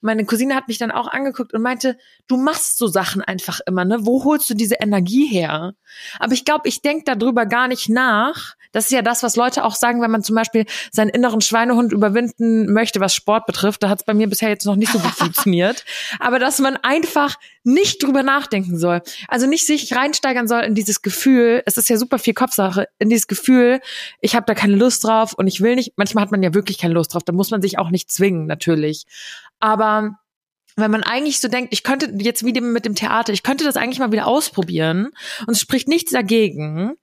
meine Cousine hat mich dann auch angeguckt und meinte, du machst so Sachen einfach immer, ne? Wo holst du diese Energie her? Aber ich glaube, ich denk darüber gar nicht nach. Das ist ja das, was Leute auch sagen, wenn man zum Beispiel seinen inneren Schweinehund überwinden möchte, was Sport betrifft. Da hat es bei mir bisher jetzt noch nicht so gut funktioniert. Aber dass man einfach nicht drüber nachdenken soll. Also nicht sich reinsteigern soll in dieses Gefühl, es ist ja super viel Kopfsache, in dieses Gefühl, ich habe da keine Lust drauf und ich will nicht. Manchmal hat man ja wirklich keine Lust drauf, da muss man sich auch nicht zwingen, natürlich. Aber wenn man eigentlich so denkt, ich könnte jetzt wie mit dem Theater, ich könnte das eigentlich mal wieder ausprobieren und es spricht nichts dagegen,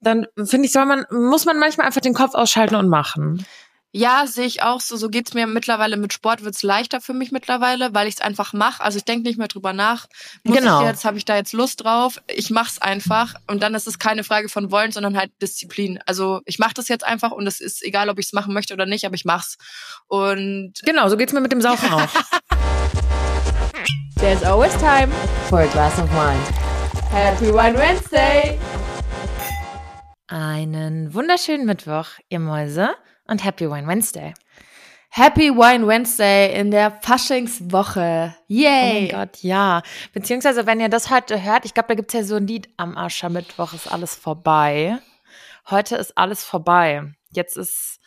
dann finde ich, soll man, muss man manchmal einfach den Kopf ausschalten und machen. Ja, sehe ich auch so. So geht's mir mittlerweile mit Sport, wird's leichter für mich mittlerweile, weil ich es einfach mache. Also ich denke nicht mehr drüber nach. Muss genau. ich jetzt, habe ich da jetzt Lust drauf? Ich mach's einfach. Und dann ist es keine Frage von wollen, sondern halt Disziplin. Also ich mache das jetzt einfach und es ist egal, ob ich es machen möchte oder nicht, aber ich mach's. Und genau, so geht's mir mit dem Saufen auch. There's always time for a glass of wine. Happy Wine Wednesday! Einen wunderschönen Mittwoch, ihr Mäuse und Happy Wine Wednesday. Happy Wine Wednesday in der Faschingswoche. Yay! Oh mein Gott, ja. Beziehungsweise, wenn ihr das heute hört, ich glaube, da gibt's ja so ein Lied am Aschermittwoch ist alles vorbei. Heute ist alles vorbei. Jetzt ist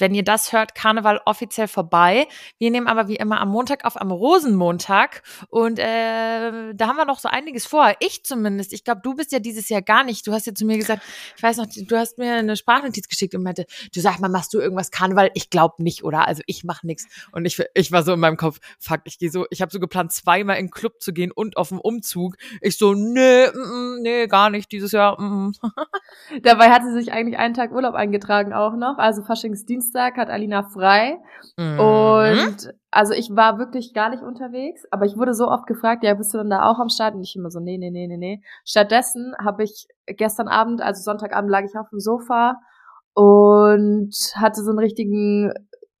wenn ihr das hört, Karneval offiziell vorbei. Wir nehmen aber wie immer am Montag auf, am Rosenmontag. Und äh, da haben wir noch so einiges vor. Ich zumindest. Ich glaube, du bist ja dieses Jahr gar nicht. Du hast ja zu mir gesagt, ich weiß noch, du hast mir eine Sprachnotiz geschickt und meinte, du sag mal, machst du irgendwas Karneval? Ich glaube nicht, oder? Also ich mache nichts. Und ich, ich war so in meinem Kopf, fuck, ich gehe so, ich habe so geplant, zweimal in den Club zu gehen und auf dem Umzug. Ich so, nee, mm nee, gar nicht dieses Jahr. Mm. Dabei hat sie sich eigentlich einen Tag Urlaub eingetragen auch noch. Also Faschingsdienst Dienstag hat Alina frei. Mhm. Und also ich war wirklich gar nicht unterwegs, aber ich wurde so oft gefragt, ja, bist du denn da auch am Start? Und ich immer so, nee, nee, nee, nee, nee. Stattdessen habe ich gestern Abend, also Sonntagabend, lag ich auf dem Sofa und hatte so einen richtigen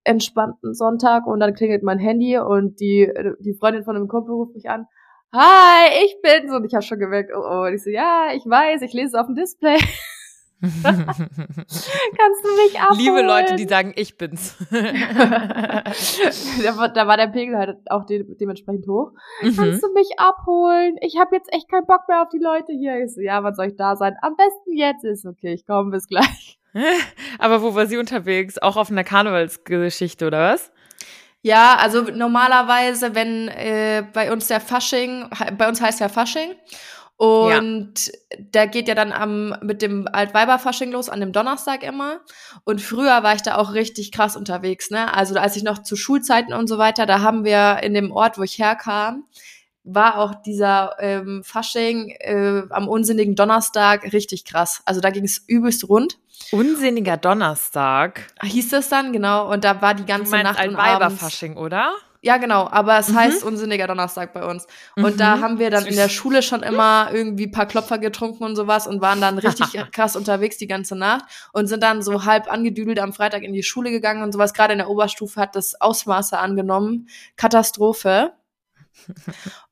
entspannten Sonntag und dann klingelt mein Handy und die, die Freundin von einem Kumpel ruft mich an. Hi, ich bin's. Und ich habe schon gemerkt, oh, oh. Und ich so, ja, ich weiß, ich lese es auf dem Display. Kannst du mich abholen? Liebe Leute, die sagen, ich bin's. da, da, war der Pegel halt auch de dementsprechend hoch. Mhm. Kannst du mich abholen? Ich habe jetzt echt keinen Bock mehr auf die Leute hier. Ich so, ja, wann soll ich da sein? Am besten jetzt ist okay, ich komme bis gleich. Aber wo war sie unterwegs? Auch auf einer Karnevalsgeschichte oder was? Ja, also normalerweise, wenn äh, bei uns der Fasching, bei uns heißt ja Fasching und ja. da geht ja dann am mit dem Altweiberfasching los, an dem Donnerstag immer. Und früher war ich da auch richtig krass unterwegs, ne? Also als ich noch zu Schulzeiten und so weiter, da haben wir in dem Ort, wo ich herkam, war auch dieser ähm, Fasching äh, am unsinnigen Donnerstag richtig krass. Also da ging es übelst rund. Unsinniger Donnerstag. Hieß das dann, genau. Und da war die ganze du Nacht und Weiberfasching, oder? Ja, genau, aber es mhm. heißt unsinniger Donnerstag bei uns. Und mhm. da haben wir dann in der Schule schon immer irgendwie paar Klopfer getrunken und sowas und waren dann richtig krass unterwegs die ganze Nacht und sind dann so halb angedüdelt am Freitag in die Schule gegangen und sowas. Gerade in der Oberstufe hat das Ausmaße angenommen. Katastrophe.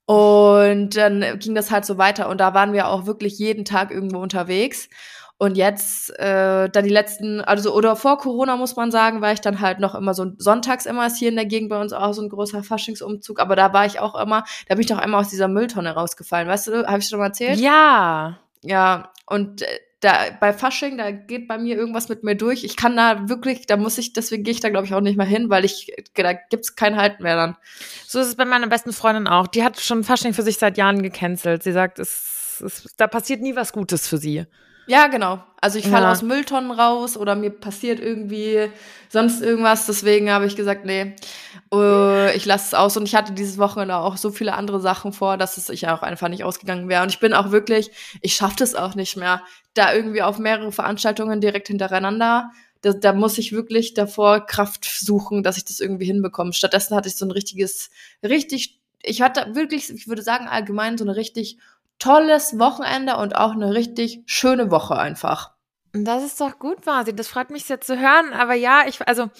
Und dann ging das halt so weiter und da waren wir auch wirklich jeden Tag irgendwo unterwegs. Und jetzt, äh, dann die letzten, also oder vor Corona muss man sagen, war ich dann halt noch immer so sonntags immer ist hier in der Gegend bei uns auch so ein großer Faschingsumzug, aber da war ich auch immer, da bin ich doch einmal aus dieser Mülltonne rausgefallen, weißt du, habe ich schon mal erzählt? Ja. Ja, und äh, da bei Fasching, da geht bei mir irgendwas mit mir durch. Ich kann da wirklich, da muss ich, deswegen gehe ich da glaube ich auch nicht mehr hin, weil ich, da gibt's kein Halt mehr dann. So ist es bei meiner besten Freundin auch. Die hat schon Fasching für sich seit Jahren gecancelt. Sie sagt, es, es da passiert nie was Gutes für sie. Ja, genau. Also ich falle ja. aus Mülltonnen raus oder mir passiert irgendwie sonst irgendwas. Deswegen habe ich gesagt, nee, uh, ich lasse es aus. Und ich hatte dieses Wochenende auch so viele andere Sachen vor, dass es ich auch einfach nicht ausgegangen wäre. Und ich bin auch wirklich, ich schaffe das auch nicht mehr, da irgendwie auf mehrere Veranstaltungen direkt hintereinander. Da, da muss ich wirklich davor Kraft suchen, dass ich das irgendwie hinbekomme. Stattdessen hatte ich so ein richtiges, richtig, ich hatte wirklich, ich würde sagen allgemein so eine richtig tolles Wochenende und auch eine richtig schöne Woche einfach. Das ist doch gut, Vasi. Das freut mich sehr zu hören. Aber ja, ich, also,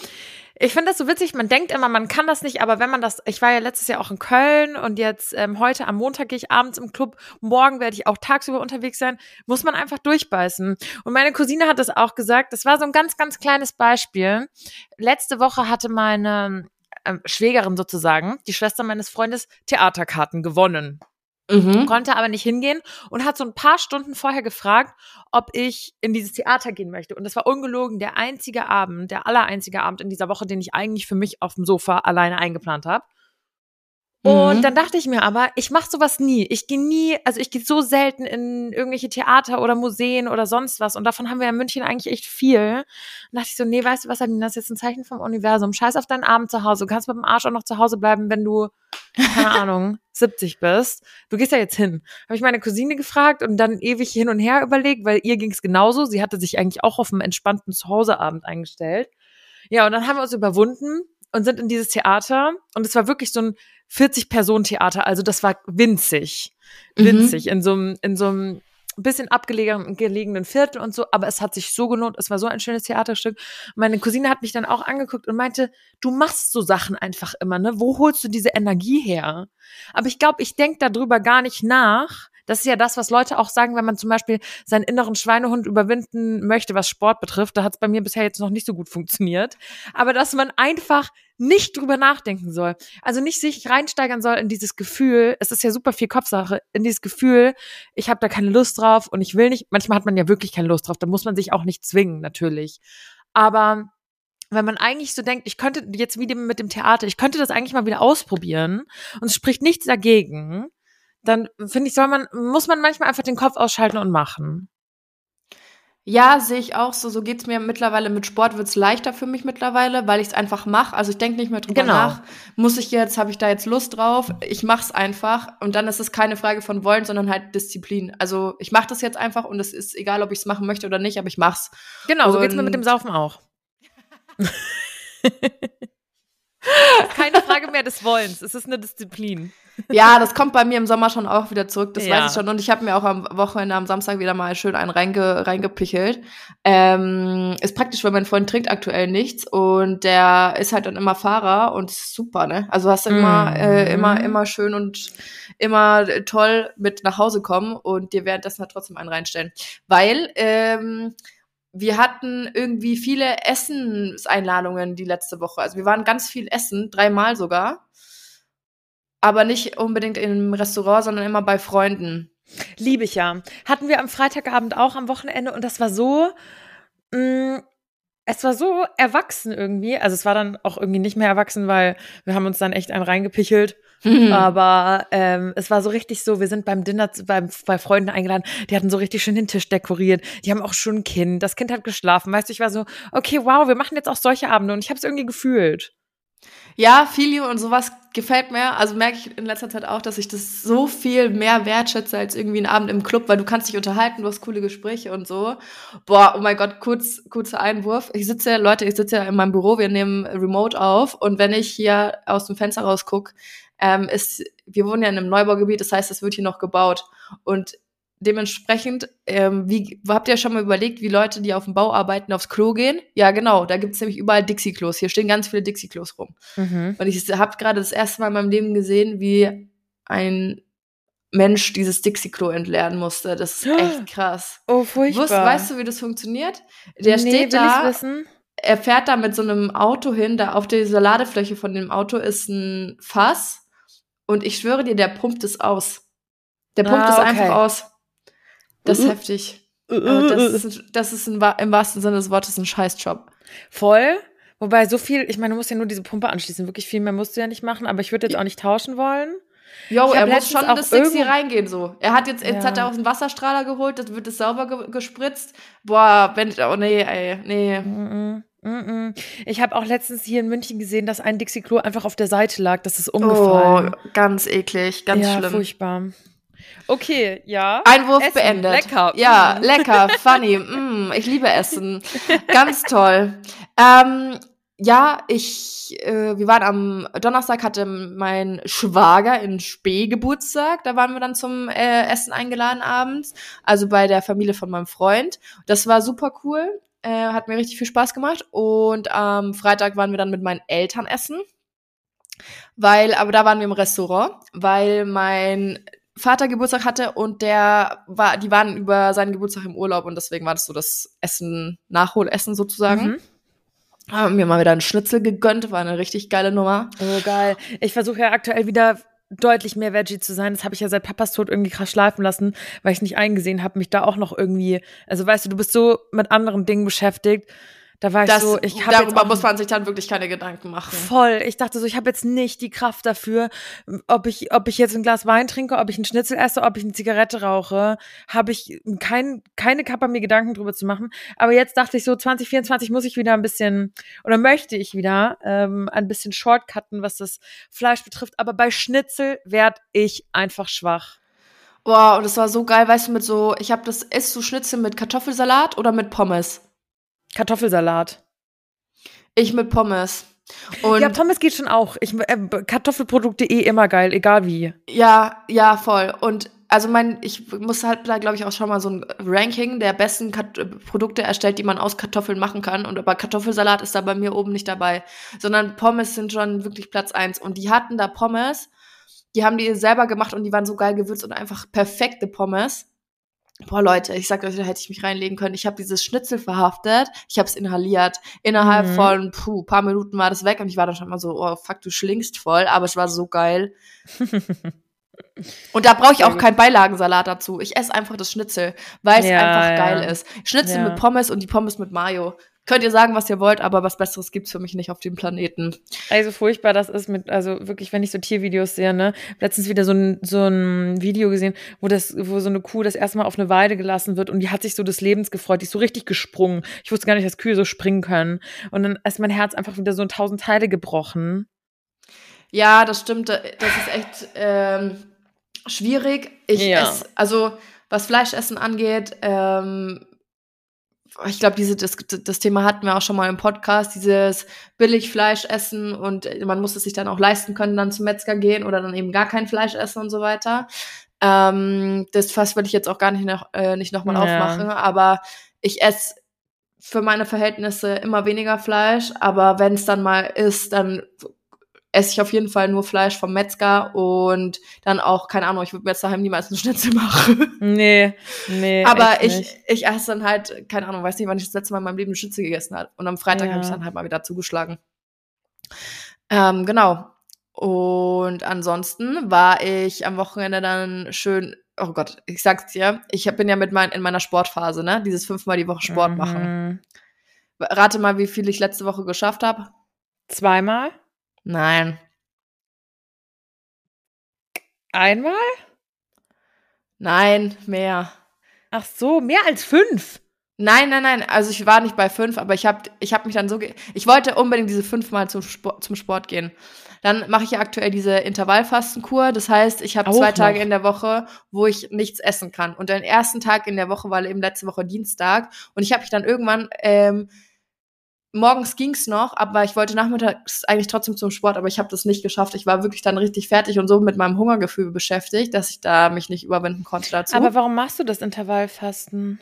ich finde das so witzig. Man denkt immer, man kann das nicht, aber wenn man das, ich war ja letztes Jahr auch in Köln und jetzt ähm, heute am Montag gehe ich abends im Club, morgen werde ich auch tagsüber unterwegs sein, muss man einfach durchbeißen. Und meine Cousine hat das auch gesagt. Das war so ein ganz, ganz kleines Beispiel. Letzte Woche hatte meine äh, Schwägerin sozusagen, die Schwester meines Freundes, Theaterkarten gewonnen. Mhm. Konnte aber nicht hingehen und hat so ein paar Stunden vorher gefragt, ob ich in dieses Theater gehen möchte. Und das war ungelogen der einzige Abend, der allereinzige Abend in dieser Woche, den ich eigentlich für mich auf dem Sofa alleine eingeplant habe. Und Mhm. dann dachte ich mir aber, ich mache sowas nie. Ich gehe nie, also ich gehe so selten in irgendwelche Theater oder Museen oder sonst was. Und davon haben wir in München eigentlich echt viel. Und dachte ich so, nee, weißt du was, Sabine, das ist jetzt ein Zeichen vom Universum. Scheiß auf deinen Abend zu Hause. Du kannst mit dem Arsch auch noch zu Hause bleiben, wenn du, keine Ahnung, 70 bist. Du gehst ja jetzt hin. Habe ich meine Cousine gefragt und dann ewig hin und her überlegt, weil ihr ging es genauso. Sie hatte sich eigentlich auch auf einen entspannten Zuhauseabend eingestellt. Ja, und dann haben wir uns überwunden und sind in dieses Theater. Und es war wirklich so ein 40-Personen-Theater. Also das war winzig. Mhm. Winzig. In so einem, in so einem bisschen abgelegenen gelegenen Viertel und so. Aber es hat sich so gelohnt. Es war so ein schönes Theaterstück. Meine Cousine hat mich dann auch angeguckt und meinte, du machst so Sachen einfach immer, ne? Wo holst du diese Energie her? Aber ich glaube, ich denk darüber gar nicht nach. Das ist ja das, was Leute auch sagen, wenn man zum Beispiel seinen inneren Schweinehund überwinden möchte, was Sport betrifft. Da hat es bei mir bisher jetzt noch nicht so gut funktioniert. Aber dass man einfach nicht drüber nachdenken soll. Also nicht sich reinsteigern soll in dieses Gefühl, es ist ja super viel Kopfsache, in dieses Gefühl, ich habe da keine Lust drauf und ich will nicht. Manchmal hat man ja wirklich keine Lust drauf, da muss man sich auch nicht zwingen, natürlich. Aber wenn man eigentlich so denkt, ich könnte jetzt wieder mit dem Theater, ich könnte das eigentlich mal wieder ausprobieren und es spricht nichts dagegen, dann finde ich, soll man, muss man manchmal einfach den Kopf ausschalten und machen. Ja, sehe ich auch so. So geht's mir mittlerweile mit Sport, wird's leichter für mich mittlerweile, weil ich es einfach mache. Also ich denke nicht mehr drüber Genau. nach. Muss ich jetzt, habe ich da jetzt Lust drauf? Ich mach's einfach. Und dann ist es keine Frage von wollen, sondern halt Disziplin. Also ich mache das jetzt einfach und es ist egal, ob ich es machen möchte oder nicht, aber ich mach's. Genau, so geht's mir Und- mit dem Saufen auch. Keine Frage mehr des Wollens, es ist eine Disziplin. Ja, das kommt bei mir im Sommer schon auch wieder zurück, das Ja. weiß ich schon. Und ich habe mir auch am Wochenende, am Samstag wieder mal schön einen reinge, reingepichelt. Ähm, ist praktisch, weil mein Freund trinkt aktuell nichts und der ist halt dann immer Fahrer und super, ne? Also hast du immer, Mhm. äh, immer, immer schön und immer toll mit nach Hause kommen und dir währenddessen halt trotzdem einen reinstellen. Weil, ähm, wir hatten irgendwie viele Essenseinladungen die letzte Woche. Also wir waren ganz viel essen, dreimal sogar. Aber nicht unbedingt im Restaurant, sondern immer bei Freunden. Liebe ich ja. Hatten wir am Freitagabend auch am Wochenende und das war so, mh, es war so erwachsen irgendwie. Also es war dann auch irgendwie nicht mehr erwachsen, weil wir haben uns dann echt einen reingepichelt. Hm. Aber ähm, es war so richtig so, wir sind beim Dinner beim, bei Freunden eingeladen, die hatten so richtig schön den Tisch dekoriert, die haben auch schon ein Kind, das Kind hat geschlafen, weißt du, ich war so, okay, wow, wir machen jetzt auch solche Abende und ich habe es irgendwie gefühlt. Ja, Filio und sowas gefällt mir. Also merke ich in letzter Zeit auch, dass ich das so viel mehr wertschätze als irgendwie ein Abend im Club, weil du kannst dich unterhalten, du hast coole Gespräche und so. Boah, oh mein Gott, kurz, kurzer Einwurf. Ich sitze, Leute, ich sitze ja in meinem Büro, wir nehmen Remote auf und wenn ich hier aus dem Fenster rausguck, ähm, ist, wir wohnen ja in einem Neubaugebiet, das heißt, es wird hier noch gebaut. Und dementsprechend, ähm, wie habt ihr schon mal überlegt, wie Leute, die auf dem Bau arbeiten, aufs Klo gehen? Ja, genau, da gibt's nämlich überall Dixie-Klos. Hier stehen ganz viele Dixie-Klos rum. Mhm. Und ich habe gerade das erste Mal in meinem Leben gesehen, wie ein Mensch dieses Dixie-Klo entleeren musste. Das ist echt krass. Oh, furchtbar. Wusst, weißt du, wie das funktioniert? Der nee, steht da, er fährt da mit so einem Auto hin, da auf dieser Ladefläche von dem Auto ist ein Fass und ich schwöre dir, der pumpt es aus. Der pumpt Ah, es okay. einfach aus. Das ist Uh. heftig. Aber das ist, das ist im wahrsten Sinne des Wortes ein Scheißjob. Voll. Wobei so viel, ich meine, du musst ja nur diese Pumpe anschließen. Wirklich viel mehr musst du ja nicht machen, aber ich würde jetzt auch nicht tauschen wollen. Jo, er muss schon in das Dixie irgendwo- reingehen so. Er hat jetzt, jetzt Ja. hat er auch einen Wasserstrahler geholt, das wird es sauber ge gespritzt. Boah, wenn, oh nee, ey, nee. Mm -mm. Ich habe auch letztens hier in München gesehen, dass ein Dixie-Klo einfach auf der Seite lag. Das ist umgefallen. Oh, ganz eklig, ganz ja, schlimm. furchtbar. Okay, ja. Einwurf Essen, beendet. lecker, Ja, mm. lecker, funny. Mm, ich liebe Essen. Ganz toll. Ähm, ja, ich, äh, wir waren am Donnerstag hatte mein Schwager in Spee Geburtstag. Da waren wir dann zum äh, Essen eingeladen abends. Also bei der Familie von meinem Freund. Das war super cool. Äh, hat mir richtig viel Spaß gemacht. Und am Freitag waren wir dann mit meinen Eltern essen. Weil, aber da waren wir im Restaurant, weil mein Vater Geburtstag hatte und der war, die waren über seinen Geburtstag im Urlaub und deswegen war das so das Essen, Nachholessen sozusagen. Mhm. Haben mir mal wieder einen Schnitzel gegönnt, war eine richtig geile Nummer. Oh, geil. Ich versuche ja aktuell wieder deutlich mehr Veggie zu sein. Das habe ich ja seit Papas Tod irgendwie krass schleifen lassen, weil ich nicht eingesehen habe, mich da auch noch irgendwie, also weißt du, du bist so mit anderen Dingen beschäftigt. Da war ich Das, so, ich habe darüber muss man sich dann wirklich keine Gedanken machen. voll. Ich dachte so, ich habe jetzt nicht die Kraft dafür, ob ich, ob ich jetzt ein Glas Wein trinke, ob ich einen Schnitzel esse, ob ich eine Zigarette rauche, habe ich kein, keine Kappa mir Gedanken drüber zu machen. Aber jetzt dachte ich so, 2024 muss ich wieder ein bisschen oder möchte ich wieder ähm, ein bisschen shortcutten, was das Fleisch betrifft. Aber bei Schnitzel werd ich einfach schwach. Boah, und es war so geil, weißt du, mit so, ich habe das, isst du Schnitzel mit Kartoffelsalat oder mit Pommes? Kartoffelsalat. Ich mit Pommes. Und ja, Pommes geht schon auch. Ich, äh, Kartoffelprodukte eh immer geil, egal wie. Ja, ja, voll. Und also mein, ich muss halt da, glaube ich, auch schon mal so ein Ranking der besten Kat äh, Produkte erstellt, die man aus Kartoffeln machen kann. Und aber Kartoffelsalat ist da bei mir oben nicht dabei. Sondern Pommes sind schon wirklich Platz eins. Und die hatten da Pommes, die haben die selber gemacht und die waren so geil gewürzt und einfach perfekte Pommes. Boah, Leute, ich sag euch, da hätte ich mich reinlegen können. Ich habe dieses Schnitzel verhaftet, ich habe es inhaliert. Innerhalb Mhm. von puh, paar Minuten war das weg und ich war dann schon mal so, oh fuck, du schlingst voll, aber es war so geil. Und da brauche ich auch keinen Beilagensalat dazu. Ich esse einfach das Schnitzel, weil es Ja, einfach ja. geil ist. Schnitzel Ja. mit Pommes und die Pommes mit Mayo. Könnt ihr sagen, was ihr wollt, aber was Besseres gibt's für mich nicht auf dem Planeten. Also furchtbar das ist mit, also wirklich, wenn ich so Tiervideos sehe, ne? Letztens wieder so ein, so ein Video gesehen, wo das, wo so eine Kuh das erste Mal auf eine Weide gelassen wird und die hat sich so des Lebens gefreut, die ist so richtig gesprungen. Ich wusste gar nicht, dass Kühe so springen können. Und dann ist mein Herz einfach wieder so in tausend Teile gebrochen. Ja, das stimmt. Das ist echt ähm, schwierig. Ich Ja. esse, also was Fleischessen angeht, ähm, ich glaube, diese das, das Thema hatten wir auch schon mal im Podcast, dieses billig Fleisch essen und man muss es sich dann auch leisten können, dann zum Metzger gehen oder dann eben gar kein Fleisch essen und so weiter. Ähm, das Fass will ich jetzt auch gar nicht noch äh, nicht nochmal Ja. aufmachen, aber ich esse für meine Verhältnisse immer weniger Fleisch, aber wenn es dann mal ist, dann esse ich auf jeden Fall nur Fleisch vom Metzger und dann auch, keine Ahnung, ich würde mir jetzt daheim niemals einen Schnitzel machen. Nee, nee. Aber ich, nicht. ich esse dann halt, keine Ahnung, weiß nicht, wann ich das letzte Mal in meinem Leben einen Schnitzel gegessen habe. Und am Freitag Ja. habe ich dann halt mal wieder zugeschlagen. Ähm, genau. Und ansonsten war ich am Wochenende dann schön, oh Gott, ich sag's dir, ich bin ja mit mein, in meiner Sportphase, ne? Dieses fünfmal die Woche Sport machen. Mhm. Rate mal, wie viel ich letzte Woche geschafft habe. Zweimal? Nein. Einmal? Nein, mehr. Ach so, mehr als fünf. Nein, nein, nein. Also ich war nicht bei fünf, aber ich habe ich hab mich dann so. Ge ich wollte unbedingt diese fünfmal zum Sport, zum Sport gehen. Dann mache ich ja aktuell diese Intervallfastenkur. Das heißt, ich habe zwei Tage noch. in der Woche, wo ich nichts essen kann. Und den ersten Tag in der Woche war eben letzte Woche Dienstag. Und ich habe mich dann irgendwann ähm, morgens ging's noch, aber ich wollte nachmittags eigentlich trotzdem zum Sport, aber ich habe das nicht geschafft. Ich war wirklich dann richtig fertig und so mit meinem Hungergefühl beschäftigt, dass ich da mich nicht überwinden konnte dazu. Aber warum machst du das Intervallfasten?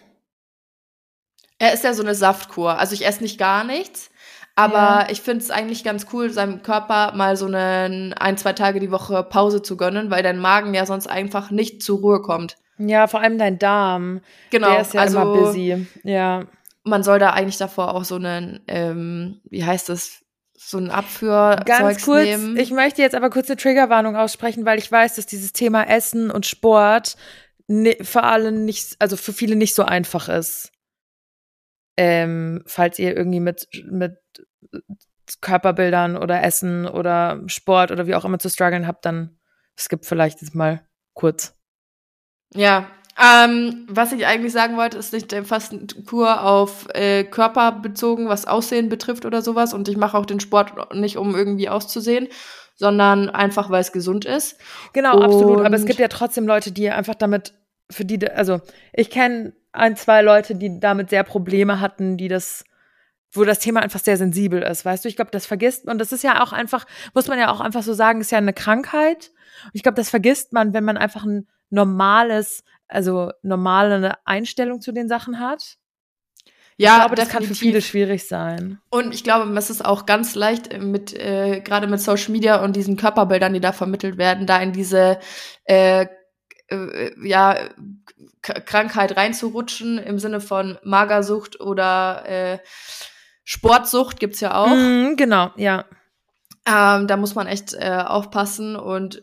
Er ist ja so eine Saftkur. Also ich esse nicht gar nichts, aber Ja. ich finde es eigentlich ganz cool, seinem Körper mal so einen ein, zwei Tage die Woche Pause zu gönnen, weil dein Magen ja sonst einfach nicht zur Ruhe kommt. Ja, vor allem dein Darm. Genau, Der ist ja also immer busy. Ja. Man soll da eigentlich davor auch so einen, ähm, wie heißt das, so einen Abführ Ganz kurz, nehmen. ich möchte jetzt aber kurz eine Triggerwarnung aussprechen, weil ich weiß, dass dieses Thema Essen und Sport für alle nicht, also für viele nicht so einfach ist. Ähm, falls ihr irgendwie mit, mit Körperbildern oder Essen oder Sport oder wie auch immer zu strugglen habt, dann skip vielleicht jetzt mal kurz. Ja. Ähm, was ich eigentlich sagen wollte, ist nicht der Fastenkur auf äh, Körper bezogen, was Aussehen betrifft oder sowas. Und ich mache auch den Sport nicht, um irgendwie auszusehen, sondern einfach, weil es gesund ist. Genau, absolut. Aber es Und- gibt ja trotzdem Leute, die einfach damit, für die, also ich kenne ein, zwei Leute, die damit sehr Probleme hatten, die das, wo das Thema einfach sehr sensibel ist, weißt du? Ich glaube, das vergisst man. Das ist ja auch einfach, muss man ja auch einfach so sagen, ist ja eine Krankheit. Und ich glaube, das vergisst man, wenn man einfach ein normales, also normale Einstellung zu den Sachen hat. Ja, glaube, das kann für definitiv. viele schwierig sein. Und ich glaube, es ist auch ganz leicht äh, mit, äh, gerade mit Social Media und diesen Körperbildern, die da vermittelt werden, da in diese äh, äh, ja, K Krankheit reinzurutschen im Sinne von Magersucht oder äh, Sportsucht gibt's ja auch. Mhm, genau, ja. Ähm, da muss man echt äh, aufpassen und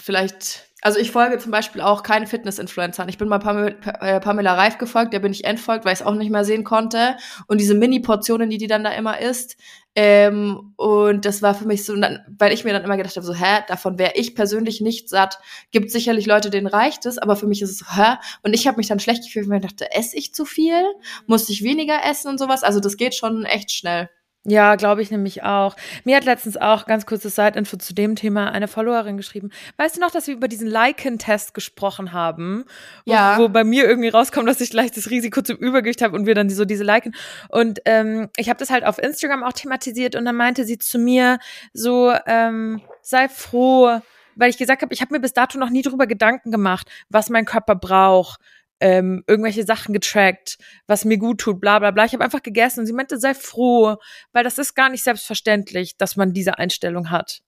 vielleicht, also ich folge zum Beispiel auch keine Fitness-Influencern. Ich bin mal Pamela, äh, Pamela Reif gefolgt, der bin ich entfolgt, weil ich es auch nicht mehr sehen konnte. Und diese Mini-Portionen, die die dann da immer isst. Ähm, und das war für mich so, weil ich mir dann immer gedacht habe, so, hä, davon wäre ich persönlich nicht satt. Gibt sicherlich Leute, denen reicht es, aber für mich ist es so, hä? Und ich habe mich dann schlecht gefühlt, weil ich dachte, esse ich zu viel? Muss ich weniger essen und sowas? Also das geht schon echt schnell. Ja, glaube ich nämlich auch. Mir hat letztens auch ganz kurzes Side-Info zu dem Thema eine Followerin geschrieben. Weißt du noch, dass wir über diesen Liken-Test gesprochen haben? Wo, Ja. Wo bei mir irgendwie rauskommt, dass ich leicht das Risiko zum Übergewicht habe und wir dann so diese Liken. Und ähm, ich habe das halt auf Instagram auch thematisiert und dann meinte sie zu mir so, ähm, sei froh, weil ich gesagt habe, ich habe mir bis dato noch nie drüber Gedanken gemacht, was mein Körper braucht ähm, irgendwelche Sachen getrackt, was mir gut tut, bla bla bla. Ich habe einfach gegessen und sie meinte, sei froh, weil das ist gar nicht selbstverständlich, dass man diese Einstellung hat.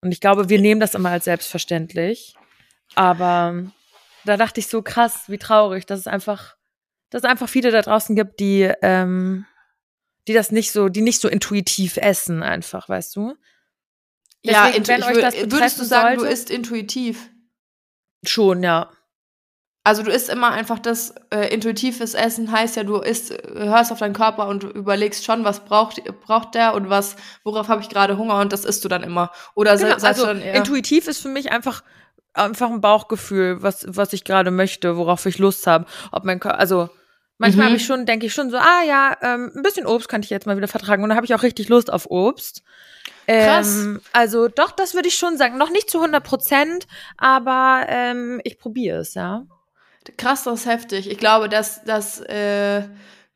Und ich glaube, wir nehmen das immer als selbstverständlich. Aber da dachte ich so krass, wie traurig, dass es einfach, dass es einfach viele da draußen gibt, die, ähm, die das nicht so, die nicht so intuitiv essen, einfach, weißt du? ja, Deswegen, intu- wenn euch das würdest du sagen, du sollte- isst intuitiv? Schon, ja. Also du isst immer einfach das äh, intuitives Essen heißt ja, du isst, äh, hörst auf deinen Körper und überlegst schon, was braucht braucht der und was worauf habe ich gerade Hunger und das isst du dann immer. Oder se- Genau, sagst also du dann eher, intuitiv ist für mich einfach einfach ein Bauchgefühl, was was ich gerade möchte, worauf ich Lust habe. Ob mein Körper, also manchmal Mhm. habe ich schon, denke ich schon so, ah ja, ähm, ein bisschen Obst könnte ich jetzt mal wieder vertragen und dann habe ich auch richtig Lust auf Obst. Krass. Ähm, also doch, das würde ich schon sagen. Noch nicht zu 100 Prozent, aber ähm, ich probiere es, ja. Krass, das ist heftig. Ich glaube, das das äh,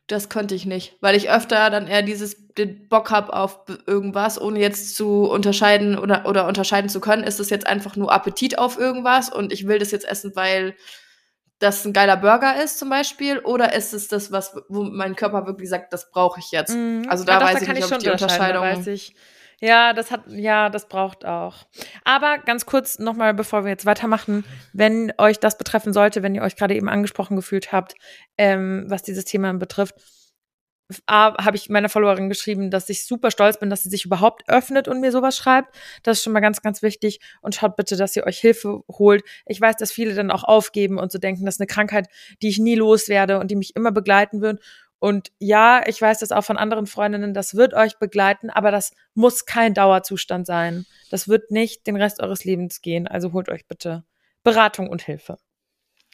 das könnte ich nicht, weil ich öfter dann eher dieses den Bock hab auf irgendwas, ohne jetzt zu unterscheiden oder oder unterscheiden zu können, ist es jetzt einfach nur Appetit auf irgendwas und ich will das jetzt essen, weil das ein geiler Burger ist zum Beispiel, oder ist es das, was wo mein Körper wirklich sagt, das brauche ich jetzt? Mhm. Also da Ja, doch, weiß ich kann nicht, ob ich die unterscheiden, da Unterscheidung. weiß ich. Ja, das hat, ja, das braucht auch. Aber ganz kurz nochmal, bevor wir jetzt weitermachen, wenn euch das betreffen sollte, wenn ihr euch gerade eben angesprochen gefühlt habt, ähm, was dieses Thema betrifft, habe ich meiner Followerin geschrieben, dass ich super stolz bin, dass sie sich überhaupt öffnet und mir sowas schreibt. Das ist schon mal ganz, ganz wichtig. Und schaut bitte, dass ihr euch Hilfe holt. Ich weiß, dass viele dann auch aufgeben und so denken, das ist eine Krankheit, die ich nie loswerde und die mich immer begleiten wird. Und ja, ich weiß das auch von anderen Freundinnen, das wird euch begleiten, aber das muss kein Dauerzustand sein. Das wird nicht den Rest eures Lebens gehen. Also holt euch bitte Beratung und Hilfe.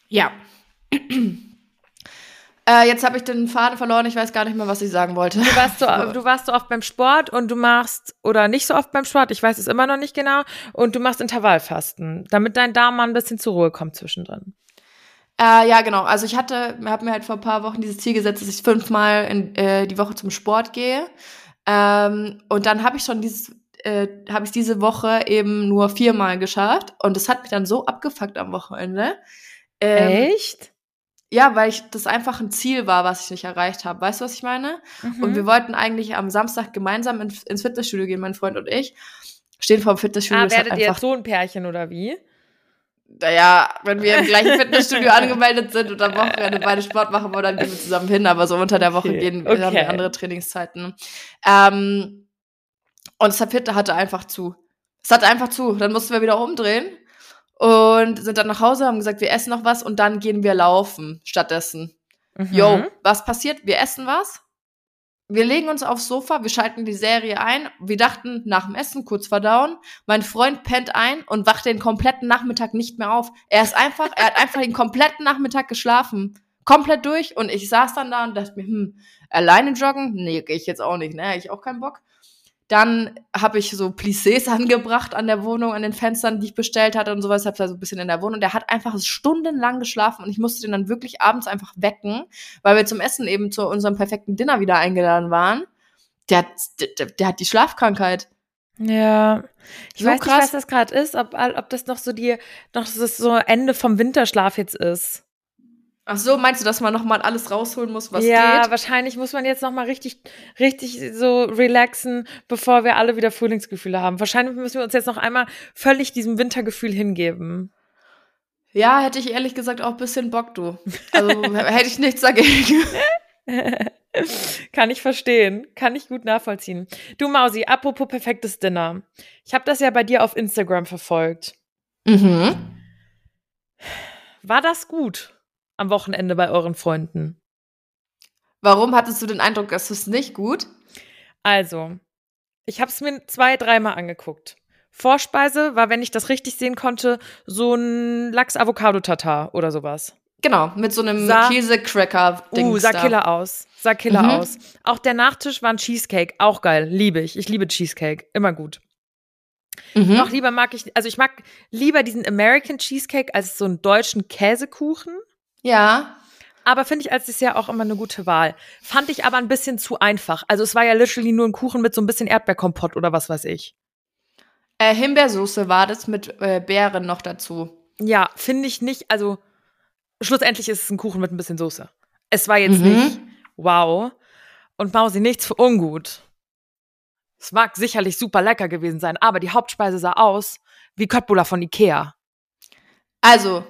Ja. äh, jetzt habe ich den Faden verloren, ich weiß gar nicht mehr, was ich sagen wollte. Du warst, so, du warst so oft beim Sport und du machst, oder nicht so oft beim Sport, ich weiß es immer noch nicht genau, und du machst Intervallfasten, damit dein Darm mal ein bisschen zur Ruhe kommt zwischendrin. Äh, ja, genau. Also ich hatte, habe mir halt vor ein paar Wochen dieses Ziel gesetzt, dass ich fünfmal in, äh, die Woche zum Sport gehe. Ähm, und dann habe ich schon dieses, äh, habe ich diese Woche eben nur viermal geschafft. Und das hat mich dann so abgefuckt am Wochenende. Ähm, Echt? Ja, weil ich das einfach ein Ziel war, was ich nicht erreicht habe. Weißt du, was ich meine? Mhm. Und wir wollten eigentlich am Samstag gemeinsam in, ins Fitnessstudio gehen, mein Freund und ich. Stehen vor dem Fitnessstudio. ah, werdet ihr jetzt so ein Pärchen oder wie? Naja, wenn wir im gleichen Fitnessstudio angemeldet sind und am Wochenende beide Sport machen wollen, dann gehen wir zusammen hin. Aber so unter der Woche Okay, gehen okay. haben wir andere Trainingszeiten. Ähm, und Fitte hatte einfach zu. Es hatte einfach zu. Dann mussten wir wieder umdrehen und sind dann nach Hause, haben gesagt, wir essen noch was und dann gehen wir laufen stattdessen. Mhm. Yo, was passiert? Wir essen was. Wir legen uns aufs Sofa, wir schalten die Serie ein. Wir dachten nach dem Essen kurz verdauen. Mein Freund pennt ein und wacht den kompletten Nachmittag nicht mehr auf. Er ist einfach, er hat einfach den kompletten Nachmittag geschlafen. Komplett durch. Und ich saß dann da und dachte mir, hm, alleine joggen? Nee, gehe ich jetzt auch nicht, ne? Ich auch keinen Bock. Dann habe ich so Plissés angebracht an der Wohnung, an den Fenstern, die ich bestellt hatte und sowas. Hab da so ein bisschen in der Wohnung. Der hat einfach stundenlang geschlafen und ich musste den dann wirklich abends einfach wecken, weil wir zum Essen eben zu unserem perfekten Dinner wieder eingeladen waren. Der hat, der, der hat die Schlafkrankheit. Ja, ich So weiß krass. nicht, was das gerade ist, ob, ob das noch so die, noch das so Ende vom Winterschlaf jetzt ist. Ach so, meinst du, dass man nochmal alles rausholen muss, was ja, geht? wahrscheinlich muss man jetzt noch mal richtig, richtig so relaxen, bevor wir alle wieder Frühlingsgefühle haben. Wahrscheinlich müssen wir uns jetzt noch einmal völlig diesem Wintergefühl hingeben. Ja, hätte ich ehrlich gesagt auch ein bisschen Bock, du. Also hätte ich nichts dagegen. Kann ich verstehen. Kann ich gut nachvollziehen. Du Mausi, apropos perfektes Dinner. Ich habe das ja bei dir auf Instagram verfolgt. Mhm. War das gut am Wochenende bei euren Freunden? Warum hattest du den Eindruck, es ist nicht gut? Also, ich habe es mir zwei, dreimal angeguckt. Vorspeise war, wenn ich das richtig sehen konnte, so ein Lachs-Avocado-Tatar oder sowas. Genau, mit so einem Käse-Cracker-Ding. Uh, sah Killer aus. Sah Killer Mhm. aus. Auch der Nachtisch war ein Cheesecake. Auch geil. Liebe ich. Ich liebe Cheesecake. Immer gut. Mhm. Noch lieber mag ich, also ich mag lieber diesen American Cheesecake als so einen deutschen Käsekuchen. Ja. Aber finde ich als Dessert auch immer eine gute Wahl. Fand ich aber ein bisschen zu einfach. Also es war ja literally nur ein Kuchen mit so ein bisschen Erdbeerkompott oder was weiß ich. Äh, Himbeersoße war das mit äh, Beeren noch dazu. Ja, finde ich nicht. Also schlussendlich ist es ein Kuchen mit ein bisschen Soße. Es war jetzt Mhm. nicht wow. Und Mausi, nichts für ungut. Es mag sicherlich super lecker gewesen sein, aber die Hauptspeise sah aus wie Köttbullar von Ikea. Also,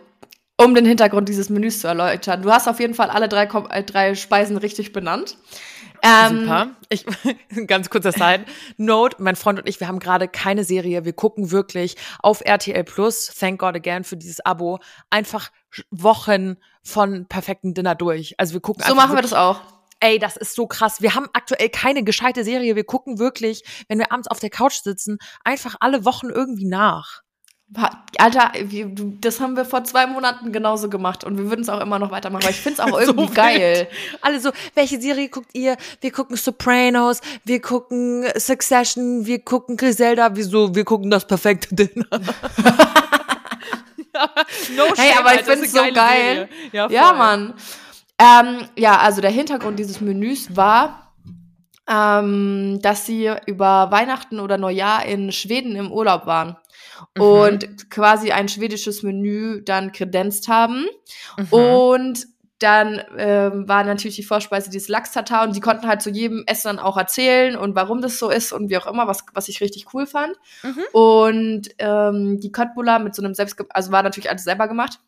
um den Hintergrund dieses Menüs zu erläutern. Du hast auf jeden Fall alle drei, Kom- äh, drei Speisen richtig benannt. Ähm, Super. Ich, ganz kurzer Side. Note, mein Freund und ich, wir haben gerade keine Serie. Wir gucken wirklich auf RTL Plus, thank God again für dieses Abo, einfach Wochen von perfekten Dinner durch. Also wir gucken So machen wir das auch. Ey, das ist so krass. Wir haben aktuell keine gescheite Serie. Wir gucken wirklich, wenn wir abends auf der Couch sitzen, einfach alle Wochen irgendwie nach. Alter, wir, das haben wir vor zwei Monaten genauso gemacht und wir würden es auch immer noch weitermachen, weil ich finde es auch irgendwie So geil. Alle so, welche Serie guckt ihr? Wir gucken Sopranos, wir gucken Succession, wir gucken Griselda. Wieso? Wir gucken das perfekte Dinner. no Hey, shame, aber ich ist eine so geil. Serie. Ja, Ja. Mann. Ähm, ja, also der Hintergrund dieses Menüs war, ähm, dass sie über Weihnachten oder Neujahr in Schweden im Urlaub waren Mhm. und quasi ein schwedisches Menü dann kredenzt haben. Mhm. Und dann ähm, war natürlich die Vorspeise dieses Lachs-Tatar und die konnten halt zu jedem Essen dann auch erzählen und warum das so ist und wie auch immer, was, was ich richtig cool fand. Mhm. Und ähm, die Köttbullar mit so einem selbst, also war natürlich alles selber gemacht.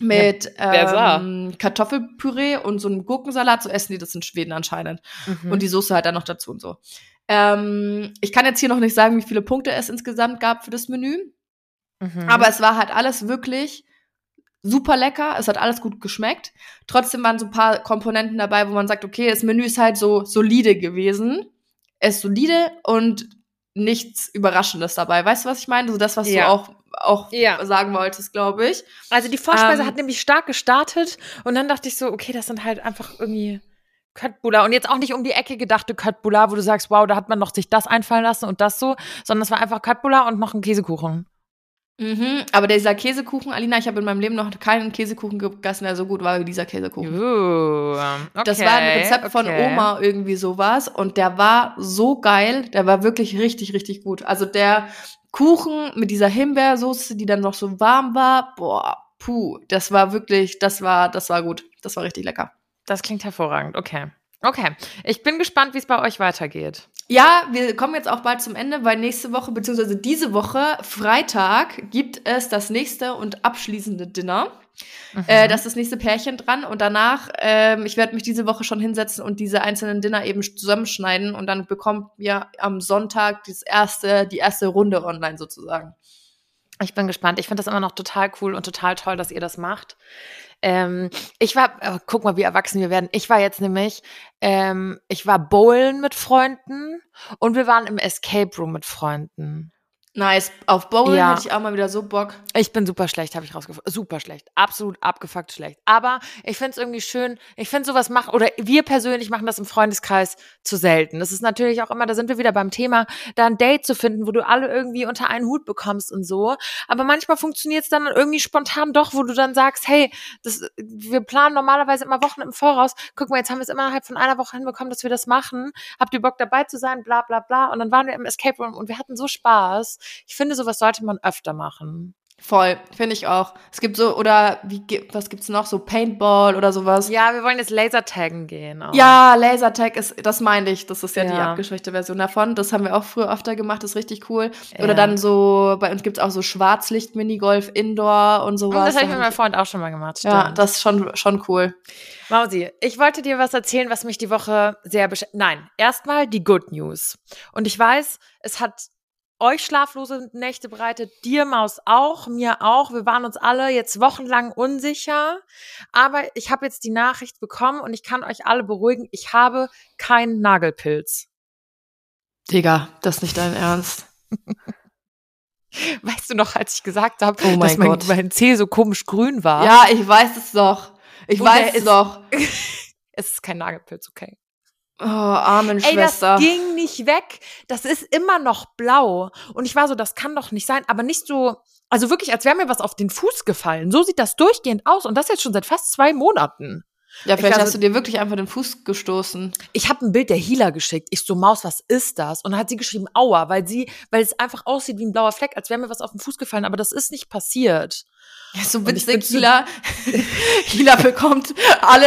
Mit sah? ähm, Kartoffelpüree und so einem Gurkensalat, so essen die das in Schweden anscheinend. Mhm. Und die Soße halt dann noch dazu und so. Ähm, ich kann jetzt hier noch nicht sagen, wie viele Punkte es insgesamt gab für das Menü. Mhm. Aber es war halt alles wirklich super lecker. Es hat alles gut geschmeckt. Trotzdem waren so ein paar Komponenten dabei, wo man sagt, okay, das Menü ist halt so solide gewesen. Es ist solide und nichts Überraschendes dabei. Weißt du, was ich meine? So das, was Ja. du auch, auch Ja. sagen wolltest, glaube ich. Also die Vorspeise Ähm, hat nämlich stark gestartet und dann dachte ich so, okay, das sind halt einfach irgendwie Köttbullar und jetzt auch nicht um die Ecke gedachte Köttbullar, wo du sagst, wow, da hat man noch sich das einfallen lassen und das so, sondern es war einfach Köttbullar und noch ein Käsekuchen. Mhm. Aber dieser Käsekuchen, Alina, ich habe in meinem Leben noch keinen Käsekuchen gegessen, der so gut war wie dieser Käsekuchen. Uh, okay, Das war ein Rezept von okay. Oma, irgendwie sowas. Und der war so geil. Der war wirklich richtig, richtig gut. Also der Kuchen mit dieser Himbeersoße, die dann noch so warm war, boah, puh, das war wirklich, das war, das war gut. Das war richtig lecker. Das klingt hervorragend, okay. Okay, ich bin gespannt, wie es bei euch weitergeht. Ja, wir kommen jetzt auch bald zum Ende, weil nächste Woche, beziehungsweise diese Woche, Freitag, gibt es das nächste und abschließende Dinner. Mhm. Äh, das ist das nächste Pärchen dran und danach, ähm, ich werde mich diese Woche schon hinsetzen und diese einzelnen Dinner eben zusammenschneiden und dann bekommt ihr am Sonntag das erste, die erste Runde online sozusagen. Ich bin gespannt. Ich finde das immer noch total cool und total toll, dass ihr das macht. Ähm, ich war, äh, guck mal, wie erwachsen wir werden. Ich war jetzt nämlich, ähm, ich war bowlen mit Freunden und wir waren im Escape Room mit Freunden. Nice. Auf Bowlen Ja. hätte ich auch mal wieder so Bock. Ich bin super schlecht, habe ich rausgefunden. Super schlecht. Absolut abgefuckt schlecht. Aber ich finde es irgendwie schön. Ich finde sowas machen, oder wir persönlich machen das im Freundeskreis zu selten. Das ist natürlich auch immer, da sind wir wieder beim Thema, da ein Date zu finden, wo du alle irgendwie unter einen Hut bekommst und so. Aber manchmal funktioniert es dann irgendwie spontan doch, wo du dann sagst, hey, das, wir planen normalerweise immer Wochen im Voraus. Guck mal, jetzt haben wir es innerhalb von einer Woche hinbekommen, dass wir das machen. Habt ihr Bock dabei zu sein? Bla bla bla. Und dann waren wir im Escape Room und wir hatten so Spaß. Ich finde, sowas sollte man öfter machen. Voll, finde ich auch. Es gibt so, oder wie, was gibt's noch? So Paintball oder sowas. Ja, wir wollen jetzt Lasertaggen gehen. Auch. Ja, Lasertag ist, das meine ich. Das ist ja, die Ja. abgeschwächte Version davon. Das haben wir auch früher öfter gemacht, das ist richtig cool. Oder Ja. dann so, bei uns gibt's auch so Schwarzlicht-Minigolf Indoor und Und sowas. das habe ich mit meinem Freund auch schon mal gemacht. ja, stimmt. das ist schon, schon cool. Mausi, ich wollte dir was erzählen, was mich die Woche sehr beschäftigt. Nein, erstmal die Good News. Und ich weiß, es hat euch schlaflose Nächte bereitet, dir Maus auch, mir auch. Wir waren uns alle jetzt wochenlang unsicher. Aber ich habe jetzt die Nachricht bekommen und ich kann euch alle beruhigen, ich habe keinen Nagelpilz. Digga, das ist nicht dein Ernst. Weißt du noch, als ich gesagt habe, Oh mein dass mein, Gott. mein Zeh so komisch grün war? Ja, ich weiß es doch. Ich Und weiß es doch. Es ist kein Nagelpilz, okay. Oh, armen Ey, das Schwester. ging nicht weg. Das ist immer noch blau. Und ich war so, das kann doch nicht sein. Aber nicht so, also wirklich, als wäre mir was auf den Fuß gefallen. So sieht das durchgehend aus. Und das jetzt schon seit fast zwei Monaten. Ja, vielleicht ich also- hast du dir wirklich einfach den Fuß gestoßen. Ich habe ein Bild der Healer geschickt. Ich so, Maus, was ist das? Und dann hat sie geschrieben, aua, weil sie, weil es einfach aussieht wie ein blauer Fleck, als wäre mir was auf den Fuß gefallen. Aber das ist nicht passiert. Ja, so witzig, Hila, Hila bekommt alle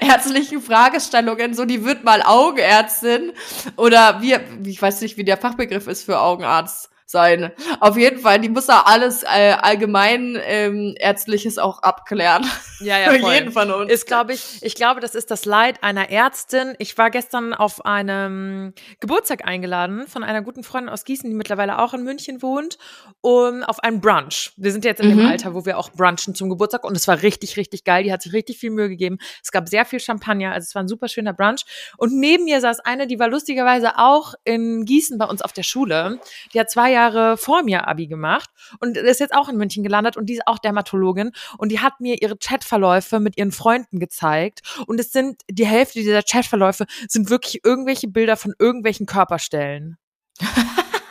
ärztlichen Fragestellungen, so die wird mal Augenärztin oder wie, ich weiß nicht, wie der Fachbegriff ist für Augenarzt sein. Auf jeden Fall, die muss da alles äh, allgemein ähm, ärztliches auch abklären. Ja, für jeden von uns. ist, glaube ich, ich glaube, das ist das Leid einer Ärztin. Ich war gestern auf einem Geburtstag eingeladen von einer guten Freundin aus Gießen, die mittlerweile auch in München wohnt, um auf einen Brunch. Wir sind jetzt in dem Mhm. Alter, wo wir auch brunchen zum Geburtstag und es war richtig, richtig geil. Die hat sich richtig viel Mühe gegeben. Es gab sehr viel Champagner, also es war ein super schöner Brunch. Und neben mir saß eine, die war lustigerweise auch in Gießen bei uns auf der Schule. Die hat zwei Jahre vor mir Abi gemacht und ist jetzt auch in München gelandet und die ist auch Dermatologin und die hat mir ihre Chatverläufe mit ihren Freunden gezeigt und es sind die Hälfte dieser Chatverläufe sind wirklich irgendwelche Bilder von irgendwelchen Körperstellen.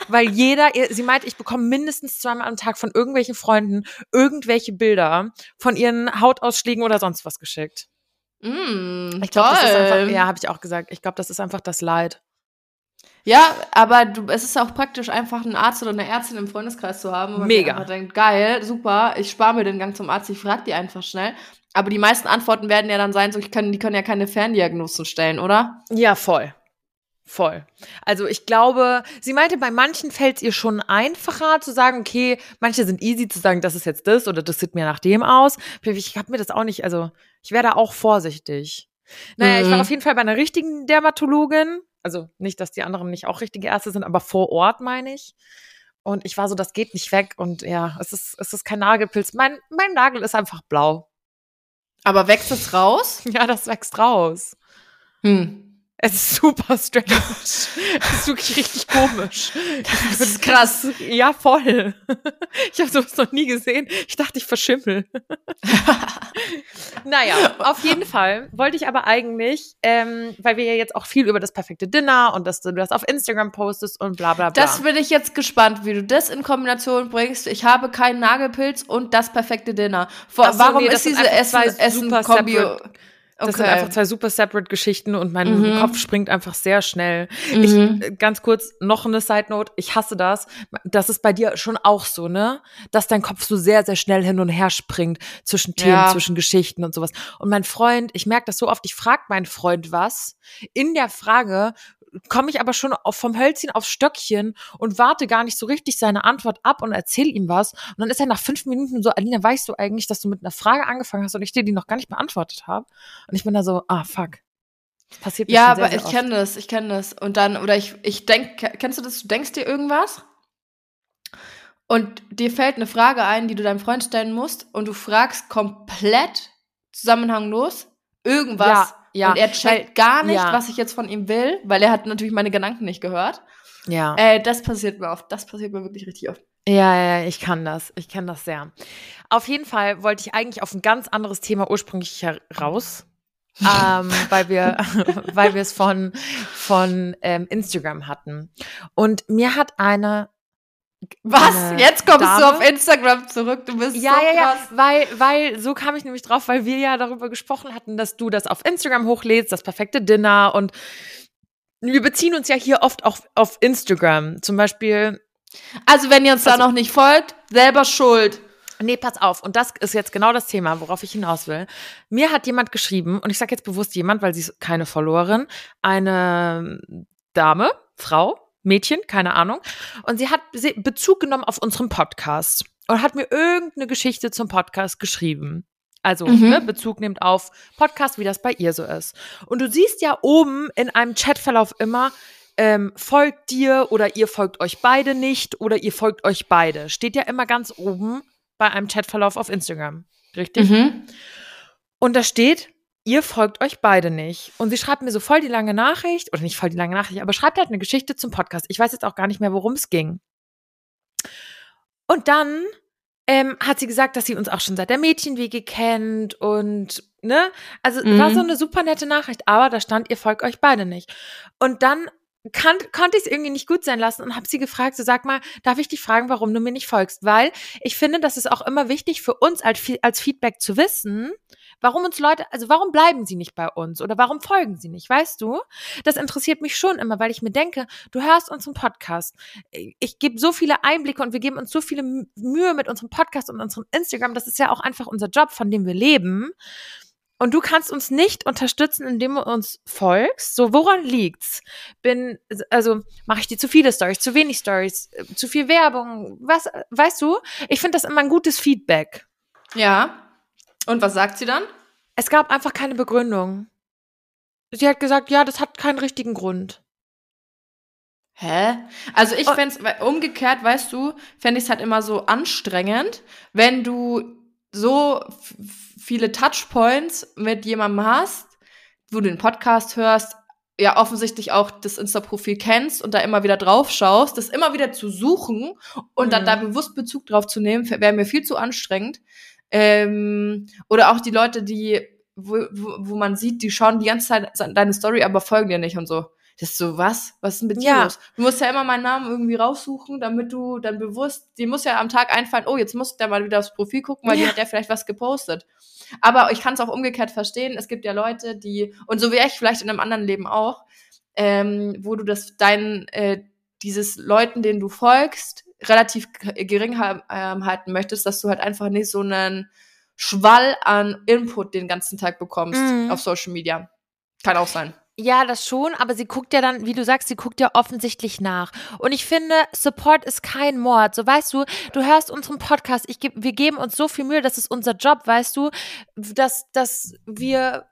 Weil jeder, sie meint, ich bekomme mindestens zweimal am Tag von irgendwelchen Freunden irgendwelche Bilder von ihren Hautausschlägen oder sonst was geschickt. Mm, Ich glaube, das ist einfach, ja, habe ich auch gesagt. Ich glaube, das ist einfach das Leid. Ja, aber du, es ist auch praktisch, einfach einen Arzt oder eine Ärztin im Freundeskreis zu haben. man Mega. einfach denkt, geil, super, ich spare mir den Gang zum Arzt, ich frage die einfach schnell. Aber die meisten Antworten werden ja dann sein, so, ich kann, die können ja keine Ferndiagnosen stellen, oder? Ja, voll. Voll. Also ich glaube, sie meinte, bei manchen fällt es ihr schon einfacher zu sagen, okay, manche sind easy zu sagen, das ist jetzt das oder das sieht mir nach dem aus. Ich habe mir das auch nicht, also ich wäre da auch vorsichtig. Naja, ich war Mhm. auf jeden Fall bei einer richtigen Dermatologin. Also nicht, dass die anderen nicht auch richtige Ärzte sind, aber vor Ort meine ich. Und ich war so, das geht nicht weg. Und ja, es ist, es ist kein Nagelpilz. Mein, mein Nagel ist einfach blau. Aber wächst es raus? Ja, das wächst raus. Hm. Es ist super strange. es ist wirklich richtig komisch. Das ist krass. Ja, voll. Ich habe sowas noch nie gesehen. Ich dachte, ich verschimmel. naja, auf jeden Fall wollte ich aber eigentlich, ähm, weil wir ja jetzt auch viel über das perfekte Dinner und dass du das auf Instagram postest und bla bla bla. Das bin ich jetzt gespannt, wie du das in Kombination bringst. Ich habe keinen Nagelpilz und das perfekte Dinner. Vor, so, warum nee, ist diese einfach Essen, Das sind einfach zwei super separate Geschichten und mein Mhm. Kopf springt einfach sehr schnell. Mhm. Ich, äh, ganz kurz, noch eine Side Note. Ich hasse das. Das ist bei dir schon auch so, ne? Dass dein Kopf so sehr, sehr schnell hin und her springt zwischen Themen, Ja. zwischen Geschichten und sowas. Und mein Freund, ich merke das so oft, ich frage meinen Freund was. In der Frage komme ich aber schon vom Hölzchen aufs Stöckchen und warte gar nicht so richtig seine Antwort ab und erzähle ihm was. Und dann ist er nach fünf Minuten so, Alina, weißt du eigentlich, dass du mit einer Frage angefangen hast und ich dir die noch gar nicht beantwortet habe? Und ich bin da so, ah, fuck. Das passiert mir Ja, schon sehr, aber sehr ich kenne das, ich kenne das. Und dann, oder ich, ich denk, kennst du das, du denkst dir irgendwas? Und dir fällt eine Frage ein, die du deinem Freund stellen musst, und du fragst komplett zusammenhanglos irgendwas. Ja, ja. Und er checkt Weil- gar nicht, ja. was ich jetzt von ihm will, weil er hat natürlich meine Gedanken nicht gehört. Ja. Äh, das passiert mir oft. Das passiert mir wirklich richtig oft. Ja, ja, ich kann das. Ich kenne das sehr. Auf jeden Fall wollte ich eigentlich auf ein ganz anderes Thema ursprünglich heraus. ähm, weil wir, weil wir es von, von ähm, Instagram hatten. Und mir hat eine. Was? Jetzt kommst Dame, du auf Instagram zurück. Du bist Ja, so ja, ja, krass. weil, weil, so kam ich nämlich drauf, weil wir ja darüber gesprochen hatten, dass du das auf Instagram hochlädst, das perfekte Dinner und wir beziehen uns ja hier oft auch auf Instagram. Zum Beispiel, Also, wenn ihr uns da Also- noch nicht folgt, selber schuld. Nee, pass auf. Und das ist jetzt genau das Thema, worauf ich hinaus will. Mir hat jemand geschrieben, und ich sage jetzt bewusst jemand, weil sie ist keine Followerin, eine Dame, Frau, Mädchen, keine Ahnung. Und sie hat Bezug genommen auf unseren Podcast und hat mir irgendeine Geschichte zum Podcast geschrieben. Also mhm. ne, Bezug nimmt auf Podcast, wie das bei ihr so ist. Und du siehst ja oben in einem Chatverlauf immer, ähm, folgt dir oder ihr folgt euch beide nicht oder ihr folgt euch beide. Steht ja immer ganz oben bei einem Chatverlauf auf Instagram. Richtig? Mhm. Und da steht, ihr folgt euch beide nicht. Und sie schreibt mir so voll die lange Nachricht, oder nicht voll die lange Nachricht, aber schreibt halt eine Geschichte zum Podcast. Ich weiß jetzt auch gar nicht mehr, worum es ging. Und dann ähm, hat sie gesagt, dass sie uns auch schon seit der Mädchenwiege kennt und ne, also mhm. war so eine super nette Nachricht, aber da stand, ihr folgt euch beide nicht. Und dann kann, konnte ich es irgendwie nicht gut sein lassen und habe sie gefragt, so sag mal, darf ich dich fragen, warum du mir nicht folgst? Weil ich finde, das ist auch immer wichtig für uns als, als Feedback zu wissen, warum uns Leute, also warum bleiben sie nicht bei uns oder warum folgen sie nicht, weißt du? Das interessiert mich schon immer, weil ich mir denke, du hörst unseren Podcast. Ich gebe so viele Einblicke und wir geben uns so viele Mühe mit unserem Podcast und unserem Instagram. Das ist ja auch einfach unser Job, von dem wir leben. Und du kannst uns nicht unterstützen, indem du uns folgst. So, woran liegt's? Bin, also, mache ich dir zu viele Stories, zu wenig Stories, äh, zu viel Werbung? Was, weißt du? Ich finde das immer ein gutes Feedback. Ja. Und was sagt sie dann? Es gab einfach keine Begründung. Sie hat gesagt, ja, das hat keinen richtigen Grund. Hä? Also ich fände es, umgekehrt, weißt du, fände ich es halt immer so anstrengend, wenn du so viele Touchpoints mit jemandem hast, wo du den Podcast hörst, ja offensichtlich auch das Insta-Profil kennst und da immer wieder drauf schaust, das immer wieder zu suchen und mhm. dann da bewusst Bezug drauf zu nehmen, wäre mir viel zu anstrengend. Ähm, oder auch die Leute, die, wo, wo, wo man sieht, die schauen die ganze Zeit deine Story, aber folgen dir nicht und so. Das ist so, was? Was ist denn mit dir ja. los? Du musst ja immer meinen Namen irgendwie raussuchen, damit du dann bewusst, dir muss ja am Tag einfallen, oh, jetzt muss der mal wieder aufs Profil gucken, weil ja. die hat ja vielleicht was gepostet. Aber ich kann es auch umgekehrt verstehen. Es gibt ja Leute, die, und so wie ich vielleicht in einem anderen Leben auch, ähm, wo du das dein, äh, dieses Leuten, denen du folgst, relativ gering ähm, halten möchtest, dass du halt einfach nicht so einen Schwall an Input den ganzen Tag bekommst mhm. auf Social Media. Kann auch sein. Ja, das schon, aber sie guckt ja dann, wie du sagst, sie guckt ja offensichtlich nach. Und ich finde, Support ist kein Mord. So weißt du, du hörst unseren Podcast, ich geb, wir geben uns so viel Mühe, das ist unser Job, weißt du, dass, dass wir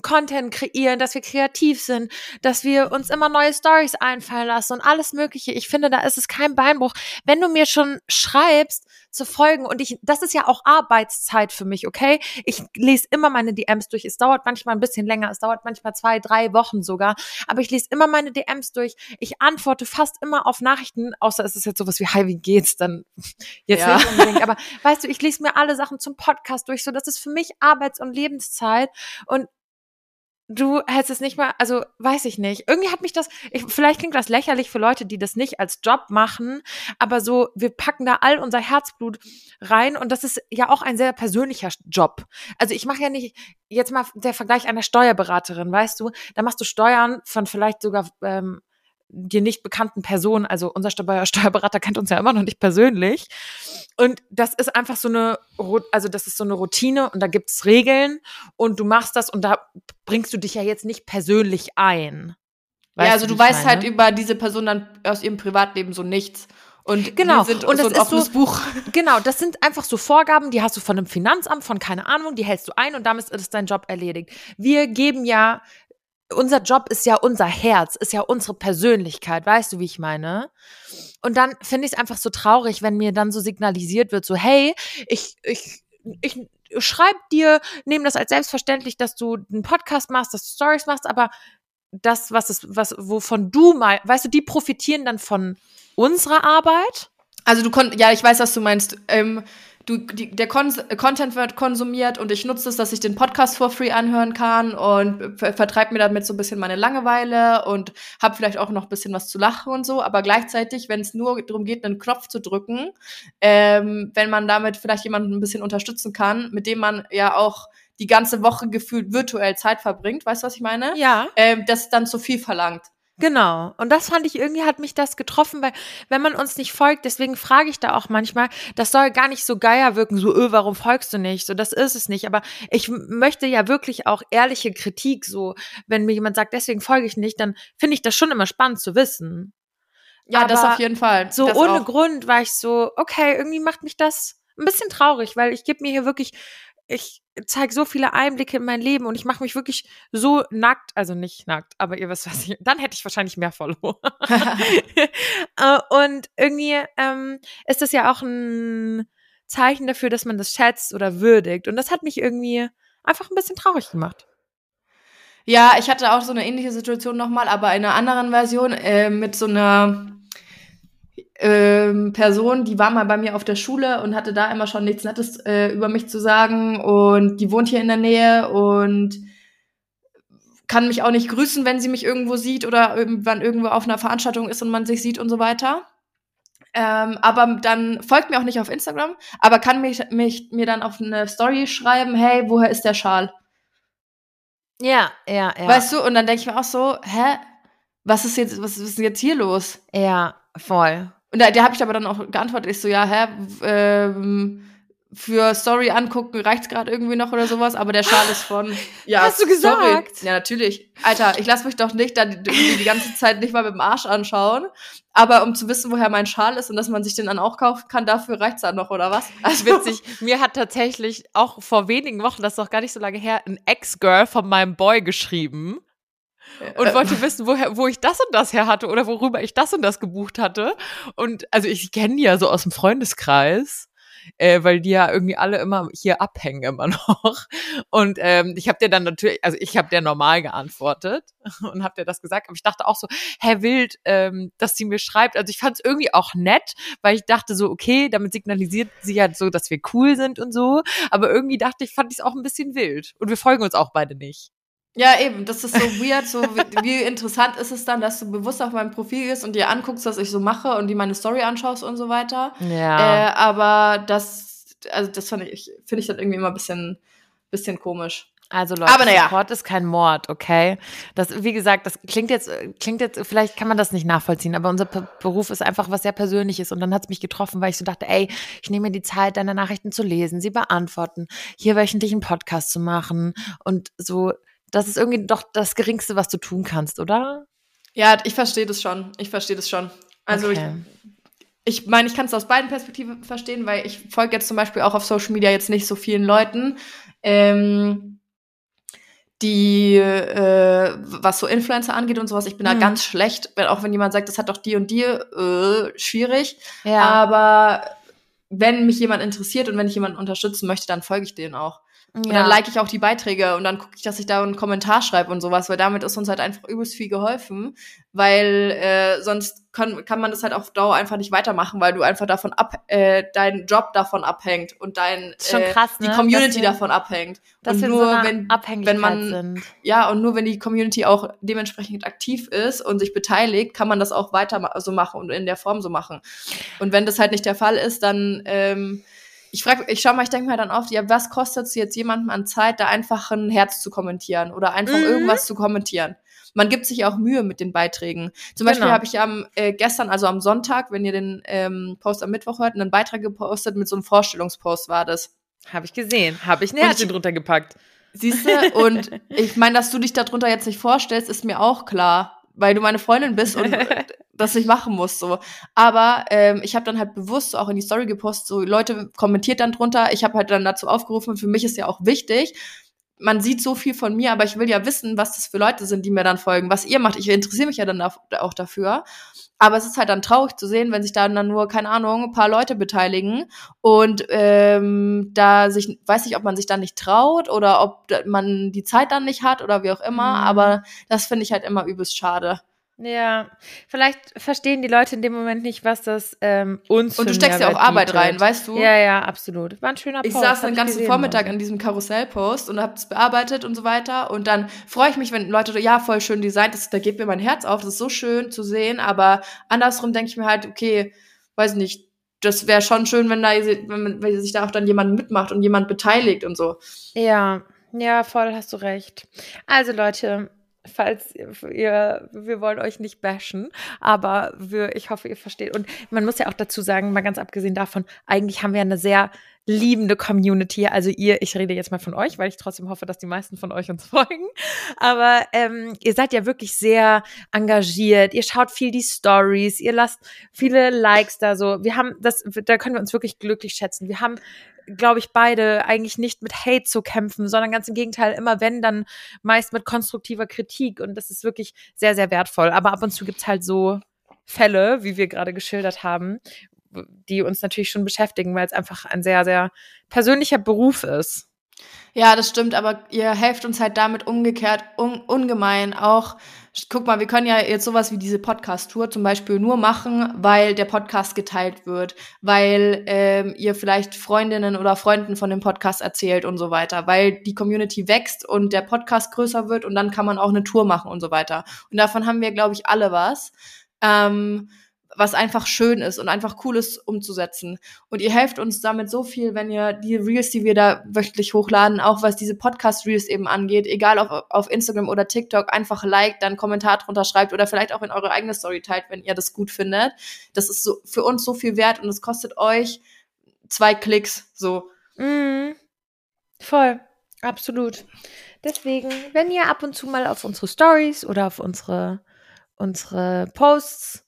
Content kreieren, dass wir kreativ sind, dass wir uns immer neue Stories einfallen lassen und alles Mögliche. Ich finde, da ist es kein Beinbruch. Wenn du mir schon schreibst zu folgen und ich, das ist ja auch Arbeitszeit für mich, okay? Ich lese immer meine DMs durch. Es dauert manchmal ein bisschen länger, es dauert manchmal zwei, drei Wochen sogar, aber ich lese immer meine DMs durch. Ich antworte fast immer auf Nachrichten, außer es ist jetzt sowas wie, hi, wie geht's? Dann jetzt ja. nicht unbedingt. Aber weißt du, ich lese mir alle Sachen zum Podcast durch, so das ist für mich Arbeits- und Lebenszeit und du hättest es nicht mal, also weiß ich nicht. Irgendwie hat mich das, ich, vielleicht klingt das lächerlich für Leute, die das nicht als Job machen, aber so, wir packen da all unser Herzblut rein und das ist ja auch ein sehr persönlicher Job. Also ich mache ja nicht, jetzt mal der Vergleich einer Steuerberaterin, weißt du, da machst du Steuern von vielleicht sogar ähm, dir nicht bekannten Personen, also unser Steuerberater kennt uns ja immer noch nicht persönlich. Und das ist einfach so eine, also das ist so eine Routine und da gibt's Regeln und du machst das und da bringst du dich ja jetzt nicht persönlich ein. Weißt ja, also du, du weißt halt über diese Person dann aus ihrem Privatleben so nichts. Und genau, sind und das so ein offenes so, Buch. Genau, das sind einfach so Vorgaben, die hast du von einem Finanzamt, von keine Ahnung, die hältst du ein und damit ist dein Job erledigt. Wir geben ja unser Job ist ja unser Herz, ist ja unsere Persönlichkeit, weißt du, wie ich meine? Und dann finde ich es einfach so traurig, wenn mir dann so signalisiert wird, so, hey, ich, ich, ich schreib dir, nehme das als selbstverständlich, dass du einen Podcast machst, dass du Stories machst, aber das, was ist, was, wovon du mal, weißt du, die profitieren dann von unserer Arbeit. Also du konntest, ja, ich weiß, was du meinst. Ähm, du, die, der Kon Content wird konsumiert und ich nutze es, dass ich den Podcast for free anhören kann und ver vertreibe mir damit so ein bisschen meine Langeweile und habe vielleicht auch noch ein bisschen was zu lachen und so. Aber gleichzeitig, wenn es nur darum geht, einen Knopf zu drücken, ähm, wenn man damit vielleicht jemanden ein bisschen unterstützen kann, mit dem man ja auch die ganze Woche gefühlt virtuell Zeit verbringt, weißt du, was ich meine? Ja. Ähm, das ist dann zu viel verlangt. Genau. Und das fand ich irgendwie hat mich das getroffen, weil wenn man uns nicht folgt, deswegen frage ich da auch manchmal, das soll gar nicht so geier wirken, so, öh, warum folgst du nicht? So, das ist es nicht. Aber ich möchte ja wirklich auch ehrliche Kritik, so, wenn mir jemand sagt, deswegen folge ich nicht, dann finde ich das schon immer spannend zu wissen. Ja, Aber das auf jeden Fall. So das ohne auch. Grund war ich so, okay, irgendwie macht mich das ein bisschen traurig, weil ich gebe mir hier wirklich, ich zeige so viele Einblicke in mein Leben und ich mache mich wirklich so nackt, also nicht nackt, aber ihr wisst was, ich, dann hätte ich wahrscheinlich mehr Follower. Äh, und irgendwie ähm, ist das ja auch ein Zeichen dafür, dass man das schätzt oder würdigt. Und das hat mich irgendwie einfach ein bisschen traurig gemacht. Ja, ich hatte auch so eine ähnliche Situation nochmal, aber in einer anderen Version äh, mit so einer ähm, Person, die war mal bei mir auf der Schule und hatte da immer schon nichts Nettes äh, über mich zu sagen und die wohnt hier in der Nähe und kann mich auch nicht grüßen, wenn sie mich irgendwo sieht oder irgendwann irgendwo auf einer Veranstaltung ist und man sich sieht und so weiter. Ähm, aber dann folgt mir auch nicht auf Instagram, aber kann mich, mich mir dann auf eine Story schreiben, hey, woher ist der Schal? Ja, ja, ja. Weißt du? Und dann denke ich mir auch so, hä? Was ist jetzt, was ist jetzt hier los? ja, voll. Und da, der habe ich aber dann auch geantwortet, ich so, ja, hä, ähm, für Story angucken reicht's gerade irgendwie noch oder sowas, aber der Schal ist von. Ja, Hast du sorry. gesagt? Ja, natürlich. Alter, ich lasse mich doch nicht dann irgendwie die ganze Zeit nicht mal mit dem Arsch anschauen. Aber um zu wissen, woher mein Schal ist und dass man sich den dann auch kaufen kann, dafür reicht's dann noch, oder was? Also witzig, mir hat tatsächlich auch vor wenigen Wochen, das ist noch gar nicht so lange her, ein Ex-Girl von meinem Boy geschrieben und Äh, wollte wissen, woher, wo ich das und das her hatte oder worüber ich das und das gebucht hatte. Und also ich kenne die ja so aus dem Freundeskreis. Äh, weil die ja irgendwie alle immer hier abhängen immer noch. Und ähm, ich habe dir dann natürlich, also ich habe der normal geantwortet und habe dir das gesagt, aber ich dachte auch so, hä, wild, ähm, dass sie mir schreibt. Also ich fand es irgendwie auch nett, weil ich dachte so, okay, damit signalisiert sie ja so, dass wir cool sind und so. Aber irgendwie dachte ich, fand ich es auch ein bisschen wild. Und wir folgen uns auch beide nicht. Ja, eben, das ist so weird, so wie, wie interessant ist es dann, dass du bewusst auf meinem Profil gehst und dir anguckst, was ich so mache und die meine Story anschaust und so weiter. Ja. Äh, aber das, also das fand ich, finde ich dann irgendwie immer ein bisschen, bisschen komisch. Also Leute, Aber naja. Support ist kein Mord, okay? Das, wie gesagt, das klingt jetzt, klingt jetzt, vielleicht kann man das nicht nachvollziehen, aber unser P Beruf ist einfach was sehr Persönliches und dann hat es mich getroffen, weil ich so dachte, ey, ich nehme mir die Zeit, deine Nachrichten zu lesen, sie beantworten, hier wöchentlich einen Podcast zu machen und so, das ist irgendwie doch das Geringste, was du tun kannst, oder? Ja, ich verstehe das schon. Ich verstehe das schon. Also Okay. ich, ich meine, ich kann es aus beiden Perspektiven verstehen, weil ich folge jetzt zum Beispiel auch auf Social Media jetzt nicht so vielen Leuten, ähm, die, äh, was so Influencer angeht und sowas, ich bin da Hm. ganz schlecht, wenn, auch wenn jemand sagt, das hat doch die und die, äh, schwierig. Ja. Aber wenn mich jemand interessiert und wenn ich jemanden unterstützen möchte, dann folge ich denen auch. Und ja. dann like ich auch die Beiträge und dann gucke ich, dass ich da einen Kommentar schreibe und sowas, weil damit ist uns halt einfach übelst viel geholfen, weil äh, sonst kann, kann man das halt auf Dauer einfach nicht weitermachen, weil du einfach davon ab, äh, dein Job davon abhängt und dein äh, krass, die ne? Community Dass wir- davon abhängt. dass und nur so wenn wenn man sind. ja und nur wenn die Community auch dementsprechend aktiv ist und sich beteiligt, kann man das auch weiter so machen und in der Form so machen. Und wenn das halt nicht der Fall ist, dann ähm, ich frage, ich schau mal, ich denke mir dann oft, ja, was kostet es jetzt jemandem an Zeit, da einfach ein Herz zu kommentieren oder einfach Mhm. irgendwas zu kommentieren? Man gibt sich auch Mühe mit den Beiträgen. Zum Beispiel Genau. habe ich am äh, gestern, also am Sonntag, wenn ihr den ähm, Post am Mittwoch hört, einen Beitrag gepostet mit so einem Vorstellungspost war das. Habe ich gesehen. Habe ich ein Und Herzchen ich- drunter gepackt. Siehst du? Und ich meine, dass du dich darunter jetzt nicht vorstellst, ist mir auch klar, weil du meine Freundin bist und das nicht machen musst so. Aber ähm, ich habe dann halt bewusst so auch in die Story gepostet, so Leute kommentiert dann drunter. Ich habe halt dann dazu aufgerufen. Für mich ist ja auch wichtig. Man sieht so viel von mir, aber ich will ja wissen, was das für Leute sind, die mir dann folgen, was ihr macht. Ich interessiere mich ja dann da, auch dafür. Aber es ist halt dann traurig zu sehen, wenn sich da dann nur, keine Ahnung, ein paar Leute beteiligen und ähm, da sich, weiß nicht, ob man sich dann nicht traut oder ob man die Zeit dann nicht hat oder wie auch immer. Mhm. Aber das finde ich halt immer übelst schade. Ja, vielleicht verstehen die Leute in dem Moment nicht, was das ähm, uns Und du steckst ja auch Arbeit bietet. rein, weißt du? Ja, ja, absolut. War ein schöner Ich Post. saß hab den ganzen Vormittag an diesem Karussellpost und habe es bearbeitet und so weiter. Und dann freue ich mich, wenn Leute, ja, voll schön designt, das, da geht mir mein Herz auf, das ist so schön zu sehen. Aber andersrum denke ich mir halt, okay, weiß nicht, das wäre schon schön, wenn da wenn, man- wenn sich da auch dann jemand mitmacht und jemand beteiligt und so. Ja, ja, voll, hast du recht. Also Leute, falls ihr, wir wollen euch nicht bashen, aber wir, ich hoffe, ihr versteht. Und man muss ja auch dazu sagen, mal ganz abgesehen davon, eigentlich haben wir eine sehr liebende Community. Also ihr, ich rede jetzt mal von euch, weil ich trotzdem hoffe, dass die meisten von euch uns folgen. Aber ähm, ihr seid ja wirklich sehr engagiert. Ihr schaut viel die Stories, ihr lasst viele Likes da so. Wir haben das, da können wir uns wirklich glücklich schätzen. Wir haben glaube ich, beide eigentlich nicht mit Hate zu kämpfen, sondern ganz im Gegenteil, immer wenn, dann meist mit konstruktiver Kritik. Und das ist wirklich sehr, sehr wertvoll. Aber ab und zu gibt's halt so Fälle, wie wir gerade geschildert haben, die uns natürlich schon beschäftigen, weil es einfach ein sehr, sehr persönlicher Beruf ist. Ja, das stimmt, aber ihr helft uns halt damit umgekehrt un ungemein auch. Guck mal, wir können ja jetzt sowas wie diese Podcast-Tour zum Beispiel nur machen, weil der Podcast geteilt wird, weil ähm, ihr vielleicht Freundinnen oder Freunden von dem Podcast erzählt und so weiter, weil die Community wächst und der Podcast größer wird und dann kann man auch eine Tour machen und so weiter. Und davon haben wir, glaube ich, alle was. Ähm, was einfach schön ist und einfach cool ist umzusetzen. Und ihr helft uns damit so viel, wenn ihr die Reels, die wir da wöchentlich hochladen, auch was diese Podcast-Reels eben angeht, egal auf, auf Instagram oder TikTok, einfach liked, dann Kommentar drunter schreibt oder vielleicht auch in eure eigene Story teilt, wenn ihr das gut findet. Das ist so für uns so viel wert und es kostet euch zwei Klicks, so. Mm, voll, absolut. Deswegen, wenn ihr ab und zu mal auf unsere Stories oder auf unsere, unsere Posts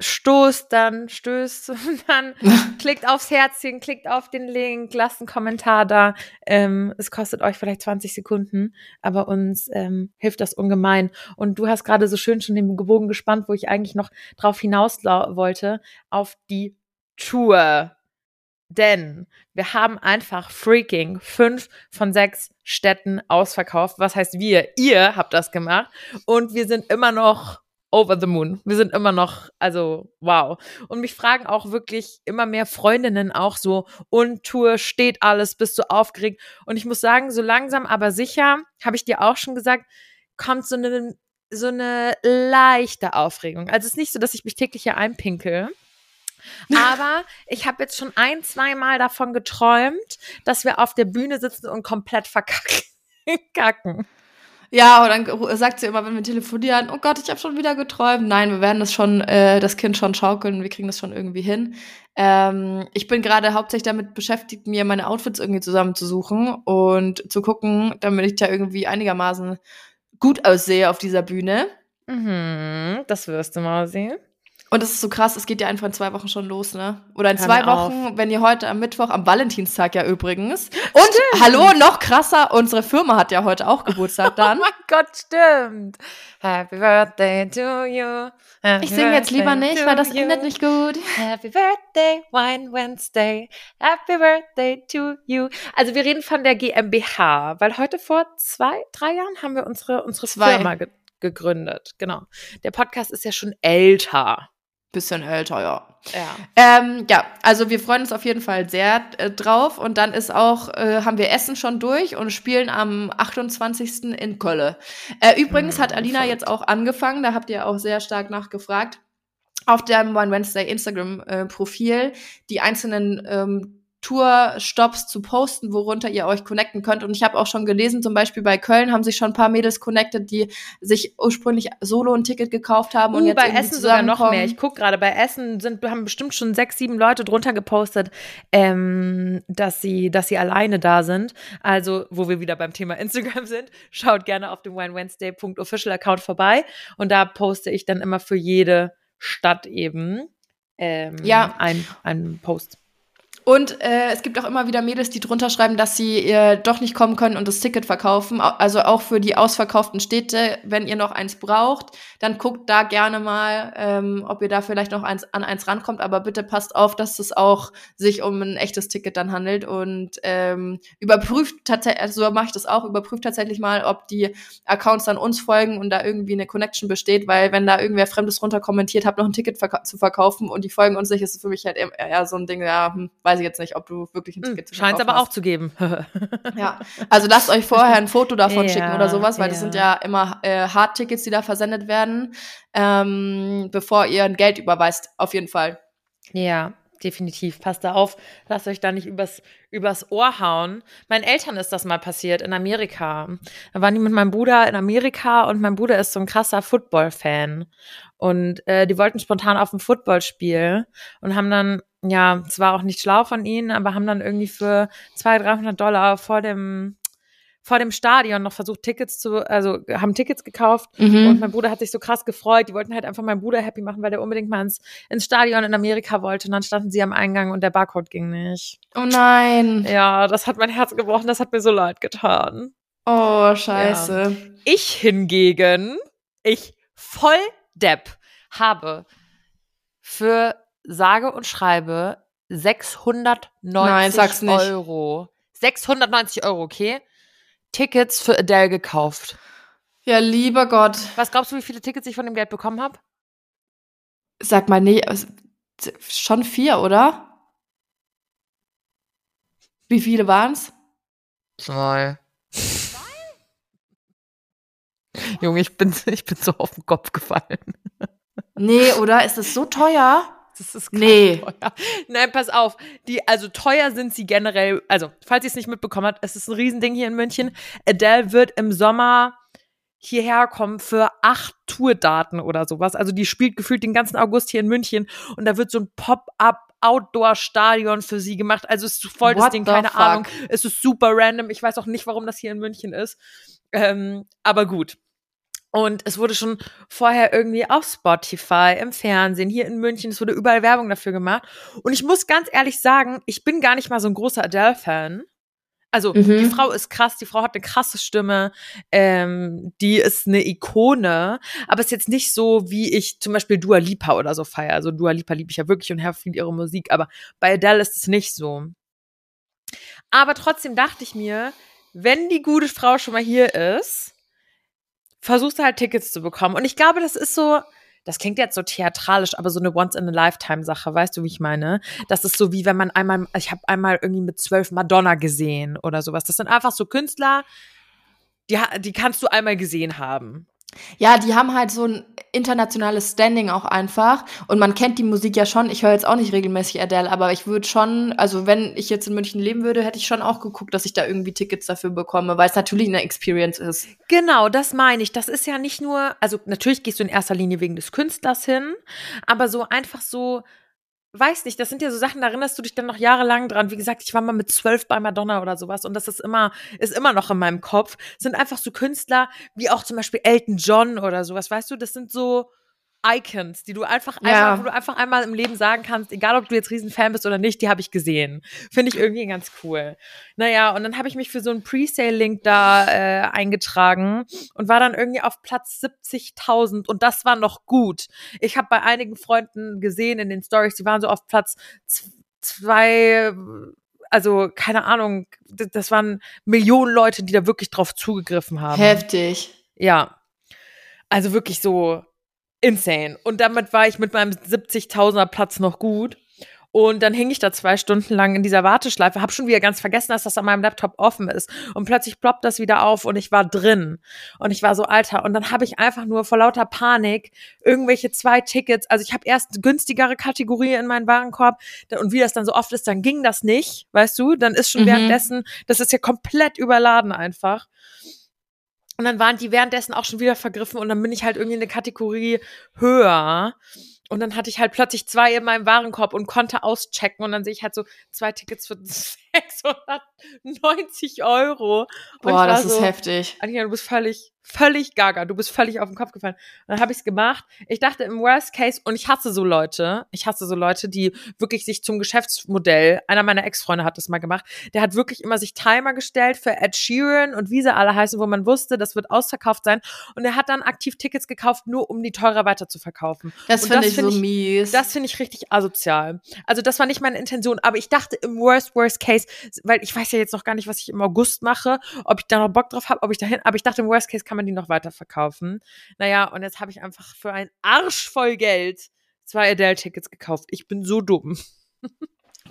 stoßt dann, stößt und dann klickt aufs Herzchen, klickt auf den Link, lasst einen Kommentar da. Ähm, es kostet euch vielleicht 20 Sekunden, aber uns ähm, hilft das ungemein. Und du hast gerade so schön schon den Gebogen gespannt, wo ich eigentlich noch drauf hinaus wollte, auf die Tour. Denn wir haben einfach freaking fünf von sechs Städten ausverkauft. Was heißt wir? Ihr habt das gemacht. Und wir sind immer noch over the moon. Wir sind immer noch, also wow. Und mich fragen auch wirklich immer mehr Freundinnen auch so, und Tour steht alles, bist du aufgeregt? Und ich muss sagen, so langsam aber sicher, habe ich dir auch schon gesagt, kommt so eine, so eine leichte Aufregung. Also es ist nicht so, dass ich mich täglich hier einpinkel. Aber ich habe jetzt schon ein, zwei Mal davon geträumt, dass wir auf der Bühne sitzen und komplett verkacken. Ja, und dann sagt sie immer, wenn wir telefonieren, oh Gott, ich habe schon wieder geträumt. Nein, wir werden das schon, äh, das Kind schon schaukeln, wir kriegen das schon irgendwie hin. Ähm, ich bin gerade hauptsächlich damit beschäftigt, mir meine Outfits irgendwie zusammenzusuchen und zu gucken, damit ich da irgendwie einigermaßen gut aussehe auf dieser Bühne. Mhm, das wirst du mal sehen. Und das ist so krass, es geht ja einfach in zwei Wochen schon los, ne? Oder in Hör zwei Wochen, auf. wenn ihr heute am Mittwoch, am Valentinstag ja übrigens. Und stimmt. hallo, noch krasser, unsere Firma hat ja heute auch Geburtstag dann. oh mein Gott, stimmt. Happy Birthday to you. Happy ich singe jetzt lieber nicht, weil das endet nicht gut. Happy Birthday, Wine Wednesday. Happy Birthday to you. Also wir reden von der GmbH, weil heute vor zwei, drei Jahren haben wir unsere, unsere Firma ge gegründet. Genau. Der Podcast ist ja schon älter. Bisschen älter, ja. Ja. Ähm, ja, also wir freuen uns auf jeden Fall sehr äh, drauf. Und dann ist auch, äh, haben wir Essen schon durch und spielen am 28. in Kölle. Äh, übrigens hm, hat Alina verrückt. jetzt auch angefangen, da habt ihr auch sehr stark nachgefragt, auf dem One Wednesday Instagram-Profil äh, die einzelnen ähm, Tour-Stops zu posten, worunter ihr euch connecten könnt. Und ich habe auch schon gelesen, zum Beispiel bei Köln haben sich schon ein paar Mädels connected, die sich ursprünglich solo ein Ticket gekauft haben uh, und jetzt bei Essen sogar noch mehr. Ich guck gerade, bei Essen sind haben bestimmt schon sechs, sieben Leute drunter gepostet, ähm, dass sie, dass sie alleine da sind. Also, wo wir wieder beim Thema Instagram sind, schaut gerne auf dem winewednesday.official Account vorbei und da poste ich dann immer für jede Stadt eben ähm, ja. ein, einen Post. Und äh, es gibt auch immer wieder Mädels, die drunter schreiben, dass sie äh, doch nicht kommen können und das Ticket verkaufen. Also auch für die ausverkauften Städte, wenn ihr noch eins braucht, dann guckt da gerne mal, ähm, ob ihr da vielleicht noch eins, an eins rankommt. Aber bitte passt auf, dass es auch sich um ein echtes Ticket dann handelt und ähm, überprüft tatsächlich, also so mache ich das auch, überprüft tatsächlich mal, ob die Accounts dann uns folgen und da irgendwie eine Connection besteht, weil wenn da irgendwer Fremdes runter kommentiert, habt noch ein Ticket verka zu verkaufen und die folgen uns nicht, ist es für mich halt eher so ein Ding, ja, hm, weiß ich jetzt nicht, ob du wirklich ein hm, Ticket zu Scheint aber hast. auch zu geben. ja, also lasst euch vorher ein Foto davon ja, schicken oder sowas, weil ja. das sind ja immer äh, Hardtickets, die da versendet werden, ähm, bevor ihr ein Geld überweist, auf jeden Fall. Ja, definitiv. Passt da auf, lasst euch da nicht übers, übers Ohr hauen. Meinen Eltern ist das mal passiert in Amerika. Da waren die mit meinem Bruder in Amerika und mein Bruder ist so ein krasser Football-Fan. Und äh, die wollten spontan auf ein Footballspiel und haben dann, ja, es war auch nicht schlau von ihnen, aber haben dann irgendwie für 200, 300 Dollar vor dem vor dem Stadion noch versucht, Tickets zu, also haben Tickets gekauft mhm. und mein Bruder hat sich so krass gefreut. Die wollten halt einfach meinen Bruder happy machen, weil der unbedingt mal ins, ins Stadion in Amerika wollte. Und dann standen sie am Eingang und der Barcode ging nicht. Oh nein. Ja, das hat mein Herz gebrochen, das hat mir so leid getan. Oh, scheiße. Ja. Ich hingegen, ich voll Depp, habe für sage und schreibe 690 Nein, Euro. 690 Euro, okay? Tickets für Adele gekauft. Ja, lieber Gott. Was glaubst du, wie viele Tickets ich von dem Geld bekommen habe? Sag mal, nee, schon vier, oder? Wie viele waren's? Zwei. Junge, ich bin, ich bin so auf den Kopf gefallen. Nee, oder? Ist das so teuer? Das ist nee. teuer. Nein, pass auf. Die, also teuer sind sie generell. Also, falls ihr es nicht mitbekommen habt, es ist ein Riesending hier in München. Adele wird im Sommer hierher kommen für acht Tourdaten oder sowas. Also die spielt gefühlt den ganzen August hier in München und da wird so ein Pop-up Outdoor-Stadion für sie gemacht. Also es ist voll das Ding, keine fuck? Ahnung. Es ist super random. Ich weiß auch nicht, warum das hier in München ist. Ähm, aber gut. Und es wurde schon vorher irgendwie auf Spotify, im Fernsehen, hier in München, es wurde überall Werbung dafür gemacht. Und ich muss ganz ehrlich sagen, ich bin gar nicht mal so ein großer Adele-Fan. Also mhm. die Frau ist krass, die Frau hat eine krasse Stimme, ähm, die ist eine Ikone, aber ist jetzt nicht so, wie ich zum Beispiel Dua Lipa oder so feiere. Also Dua Lipa liebe ich ja wirklich und viel ihre Musik, aber bei Adele ist es nicht so. Aber trotzdem dachte ich mir, wenn die gute Frau schon mal hier ist, versuchst du halt Tickets zu bekommen. Und ich glaube, das ist so, das klingt jetzt so theatralisch, aber so eine Once-in-a-Lifetime-Sache, weißt du, wie ich meine? Das ist so wie wenn man einmal, ich habe einmal irgendwie mit zwölf Madonna gesehen oder sowas. Das sind einfach so Künstler, die, die kannst du einmal gesehen haben. Ja, die haben halt so ein internationales Standing auch einfach. Und man kennt die Musik ja schon. Ich höre jetzt auch nicht regelmäßig Adele, aber ich würde schon, also wenn ich jetzt in München leben würde, hätte ich schon auch geguckt, dass ich da irgendwie Tickets dafür bekomme, weil es natürlich eine Experience ist. Genau, das meine ich. Das ist ja nicht nur, also natürlich gehst du in erster Linie wegen des Künstlers hin, aber so einfach so weiß nicht, das sind ja so Sachen, da erinnerst du dich dann noch jahrelang dran. Wie gesagt, ich war mal mit zwölf bei Madonna oder sowas und das ist immer, ist immer noch in meinem Kopf. Das sind einfach so Künstler, wie auch zum Beispiel Elton John oder sowas, weißt du, das sind so, Icons, die du einfach ja. einmal, wo du einfach einmal im Leben sagen kannst, egal ob du jetzt Riesenfan bist oder nicht, die habe ich gesehen. Finde ich irgendwie ganz cool. Naja, und dann habe ich mich für so einen Presale-Link da äh, eingetragen und war dann irgendwie auf Platz 70.000 und das war noch gut. Ich habe bei einigen Freunden gesehen in den Stories, die waren so auf Platz zwei, also keine Ahnung, das waren Millionen Leute, die da wirklich drauf zugegriffen haben. Heftig. Ja. Also wirklich so insane. Und damit war ich mit meinem 70.000er Platz noch gut. Und dann hing ich da zwei Stunden lang in dieser Warteschleife, hab schon wieder ganz vergessen, dass das an meinem Laptop offen ist. Und plötzlich ploppt das wieder auf und ich war drin. Und ich war so, Alter. Und dann habe ich einfach nur vor lauter Panik irgendwelche zwei Tickets. Also ich habe erst günstigere Kategorie in meinen Warenkorb. Und wie das dann so oft ist, dann ging das nicht, weißt du? Dann ist schon mhm. währenddessen, das ist ja komplett überladen einfach. Und dann waren die währenddessen auch schon wieder vergriffen und dann bin ich halt irgendwie eine Kategorie höher. Und dann hatte ich halt plötzlich zwei in meinem Warenkorb und konnte auschecken. Und dann sehe ich halt so zwei Tickets für 690 Euro. Boah, das ist so, heftig. Anja, du bist völlig, völlig gaga. Du bist völlig auf den Kopf gefallen. Und dann habe ich es gemacht. Ich dachte im Worst Case, und ich hasse so Leute, ich hasse so Leute, die wirklich sich zum Geschäftsmodell, einer meiner Ex-Freunde hat das mal gemacht, der hat wirklich immer sich Timer gestellt für Ed Sheeran und wie sie alle heißen, wo man wusste, das wird ausverkauft sein. Und er hat dann aktiv Tickets gekauft, nur um die teurer weiter zu verkaufen. Das finde ich find so ich, mies. Das finde ich richtig asozial. Also das war nicht meine Intention, aber ich dachte im Worst, Worst Case, weil ich weiß ja jetzt noch gar nicht, was ich im August mache, ob ich da noch Bock drauf habe, ob ich dahin, aber ich dachte im Worst Case kann man die noch weiter verkaufen. Naja, und jetzt habe ich einfach für ein Arsch voll Geld zwei Adele-Tickets gekauft. Ich bin so dumm.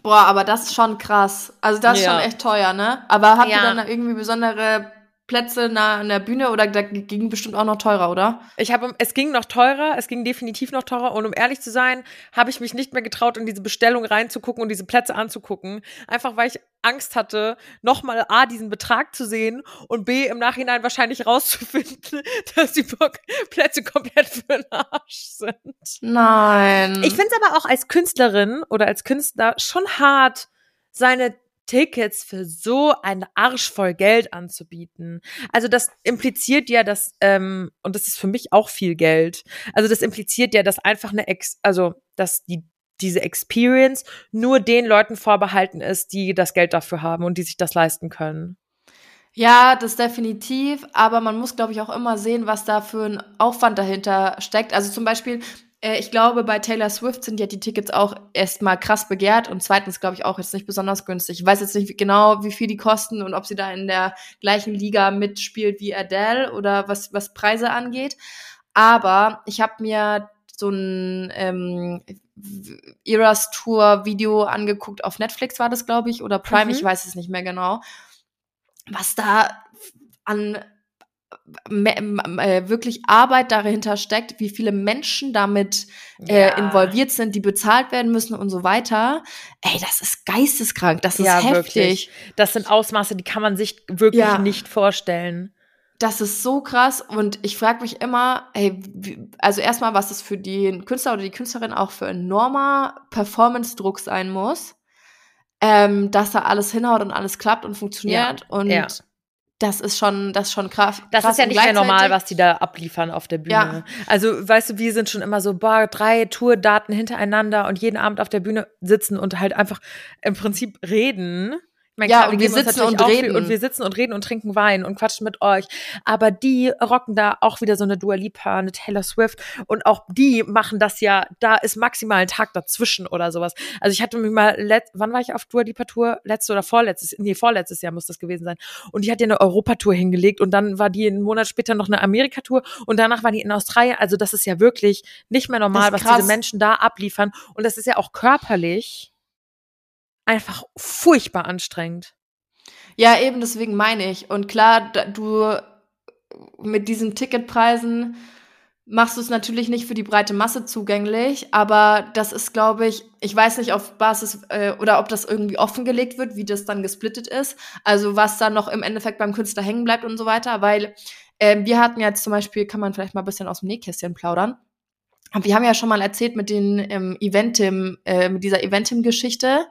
Boah, aber das ist schon krass. Also das ist ja. schon echt teuer, ne? Aber habt ja. ihr dann irgendwie besondere Plätze nah an der Bühne oder da ging bestimmt auch noch teurer, oder? Ich habe, es ging noch teurer, es ging definitiv noch teurer. Und um ehrlich zu sein, habe ich mich nicht mehr getraut, in diese Bestellung reinzugucken und diese Plätze anzugucken. Einfach weil ich Angst hatte, nochmal A, diesen Betrag zu sehen und B, im Nachhinein wahrscheinlich rauszufinden, dass die Plätze komplett für den Arsch sind. Nein. Ich finde es aber auch als Künstlerin oder als Künstler schon hart, seine Tickets für so einen Arsch voll Geld anzubieten. Also das impliziert ja, dass, ähm, und das ist für mich auch viel Geld, also das impliziert ja, dass einfach eine Ex, also dass die diese Experience nur den Leuten vorbehalten ist, die das Geld dafür haben und die sich das leisten können. Ja, das definitiv, aber man muss, glaube ich, auch immer sehen, was da für ein Aufwand dahinter steckt. Also zum Beispiel, äh, ich glaube, bei Taylor Swift sind ja die Tickets auch erstmal krass begehrt und zweitens, glaube ich, auch jetzt nicht besonders günstig. Ich weiß jetzt nicht genau, wie viel die kosten und ob sie da in der gleichen Liga mitspielt wie Adele oder was, was Preise angeht. Aber ich habe mir so ein ähm, Eras Tour Video angeguckt. Auf Netflix war das, glaube ich, oder Prime, mhm. ich weiß es nicht mehr genau. Was da an wirklich Arbeit dahinter steckt, wie viele Menschen damit äh, ja. involviert sind, die bezahlt werden müssen und so weiter. Ey, das ist geisteskrank, das ist ja, heftig. Wirklich. Das sind Ausmaße, die kann man sich wirklich ja. nicht vorstellen. Das ist so krass und ich frage mich immer, ey, also erstmal, was das für den Künstler oder die Künstlerin auch für enormer Performance-Druck sein muss, ähm, dass da alles hinhaut und alles klappt und funktioniert und das ist schon, das ist schon krass. Das ist ja nicht mehr normal, was die da abliefern auf der Bühne. Ja. Also, weißt du, wir sind schon immer so, boah, drei Tourdaten hintereinander und jeden Abend auf der Bühne sitzen und halt einfach im Prinzip reden meine, ja, klar, und wir, wir sitzen und reden. und wir sitzen und reden und trinken Wein und quatschen mit euch. Aber die rocken da auch wieder so eine Dua Lipa, eine Taylor Swift und auch die machen das ja, da ist maximal ein Tag dazwischen oder sowas. Also ich hatte mich mal, let, wann war ich auf Dua Lipa Tour? Letztes oder vorletztes, nee, vorletztes Jahr muss das gewesen sein. Und die hat ja eine Europatour hingelegt und dann war die einen Monat später noch eine Amerika-Tour und danach war die in Australien. Also das ist ja wirklich nicht mehr normal, was diese Menschen da abliefern. Und das ist ja auch körperlich einfach furchtbar anstrengend. Ja, eben deswegen meine ich. Und klar, du mit diesen Ticketpreisen machst du es natürlich nicht für die breite Masse zugänglich, aber das ist, glaube ich, ich weiß nicht auf Basis äh, oder ob das irgendwie offengelegt wird, wie das dann gesplittet ist, also was dann noch im Endeffekt beim Künstler hängen bleibt und so weiter, weil äh, wir hatten jetzt zum Beispiel, kann man vielleicht mal ein bisschen aus dem Nähkästchen plaudern, wir haben ja schon mal erzählt mit den ähm, Eventim, äh, mit dieser Eventim-Geschichte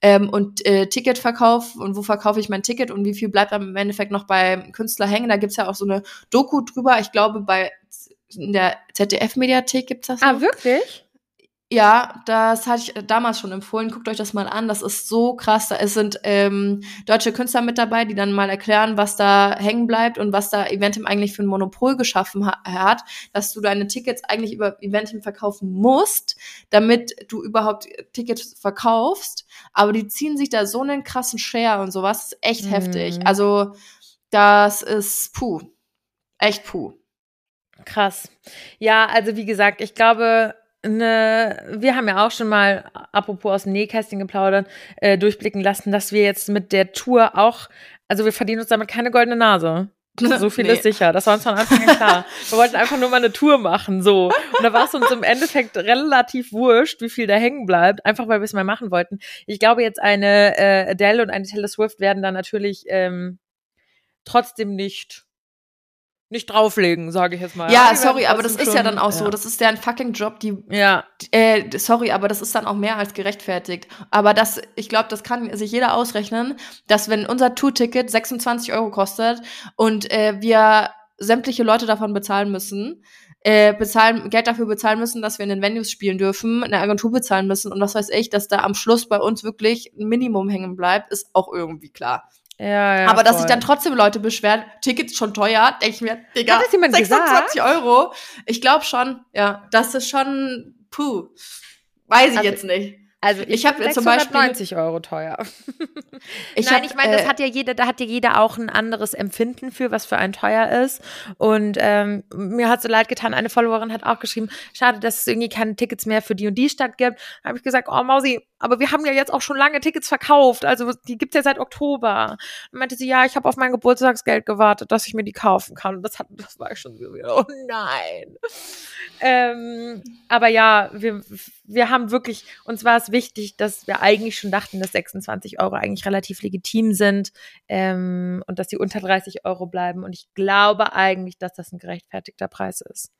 ähm, und äh, Ticketverkauf und wo verkaufe ich mein Ticket und wie viel bleibt dann im Endeffekt noch beim Künstler hängen. Da gibt's ja auch so eine Doku drüber. Ich glaube, bei in der ZDF-Mediathek gibt's das. Ah, noch. wirklich? Ja, das hatte ich damals schon empfohlen. Guckt euch das mal an. Das ist so krass. Da sind ähm, deutsche Künstler mit dabei, die dann mal erklären, was da hängen bleibt und was da Eventim eigentlich für ein Monopol geschaffen ha hat, dass du deine Tickets eigentlich über Eventim verkaufen musst, damit du überhaupt Tickets verkaufst. Aber die ziehen sich da so einen krassen Share und sowas. Das ist echt mhm. heftig. Also das ist puh. Echt puh. Krass. Ja, also wie gesagt, ich glaube, eine, wir haben ja auch schon mal, apropos aus dem Nähkästchen geplaudert, äh, durchblicken lassen, dass wir jetzt mit der Tour auch, also wir verdienen uns damit keine goldene Nase. So viel nee. ist sicher. Das war uns von Anfang an klar. Wir wollten einfach nur mal eine Tour machen, so. Und da war es uns im Endeffekt relativ wurscht, wie viel da hängen bleibt, einfach weil wir es mal machen wollten. Ich glaube, jetzt eine äh, Adele und eine Taylor Swift werden dann natürlich ähm, trotzdem nicht nicht drauflegen, sage ich jetzt mal. Ja, sorry, aber das ist ja dann auch so. Das ist ja ein fucking Job, die. Ja. Äh, sorry, aber das ist dann auch mehr als gerechtfertigt. Aber das, ich glaube, das kann sich jeder ausrechnen, dass wenn unser Tour-Ticket 26 Euro kostet und äh, wir sämtliche Leute davon bezahlen müssen, äh, bezahlen, Geld dafür bezahlen müssen, dass wir in den Venues spielen dürfen, eine Agentur bezahlen müssen und das weiß ich, dass da am Schluss bei uns wirklich ein Minimum hängen bleibt, ist auch irgendwie klar. Ja, ja, Aber dass sich dann trotzdem Leute beschweren, Tickets schon teuer, denke ich mir, Digga, Hat das jemand 26 gesagt? Euro. Ich glaube schon, ja, das ist schon, puh, weiß ich also, jetzt nicht. Also ich, Ich hab find zum Beispiel- 690 Euro teuer. Ich Nein, hab, ich meine, das äh, hat ja jeder, da hat ja jeder auch ein anderes Empfinden für, was für ein teuer ist. Und ähm, mir hat so leid getan, eine Followerin hat auch geschrieben, schade, dass es irgendwie keine Tickets mehr für die und die Stadt gibt. Da habe ich gesagt, oh Mausi, aber wir haben ja jetzt auch schon lange Tickets verkauft. Also die gibt's ja seit Oktober. Und meinte sie, ja, ich habe auf mein Geburtstagsgeld gewartet, dass ich mir die kaufen kann. Und das hat, das war ich schon so wieder, oh nein. Ähm, aber ja, wir, wir haben wirklich, uns war es wichtig, dass wir eigentlich schon dachten, dass 26 Euro eigentlich relativ legitim sind ähm, und dass sie unter 30 Euro bleiben. Und ich glaube eigentlich, dass das ein gerechtfertigter Preis ist.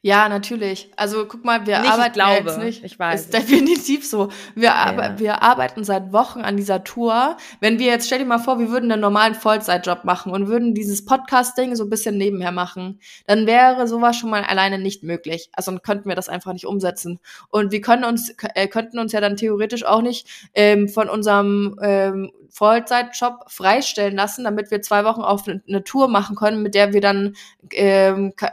Ja, natürlich. Also guck mal, wir Nicht, ich arbeiten glaube, ja jetzt nicht. ich weiß Ist definitiv so. Wir, Ja. wir arbeiten seit Wochen an dieser Tour. Wenn wir jetzt, stell dir mal vor, wir würden einen normalen Vollzeitjob machen und würden dieses Podcast-Ding so ein bisschen nebenher machen, dann wäre sowas schon mal alleine nicht möglich. Also dann könnten wir das einfach nicht umsetzen. Und wir können uns, äh, könnten uns ja dann theoretisch auch nicht ähm, von unserem ähm, Vollzeitjob freistellen lassen, damit wir zwei Wochen auf eine, Tour machen können, mit der wir dann ähm, ka-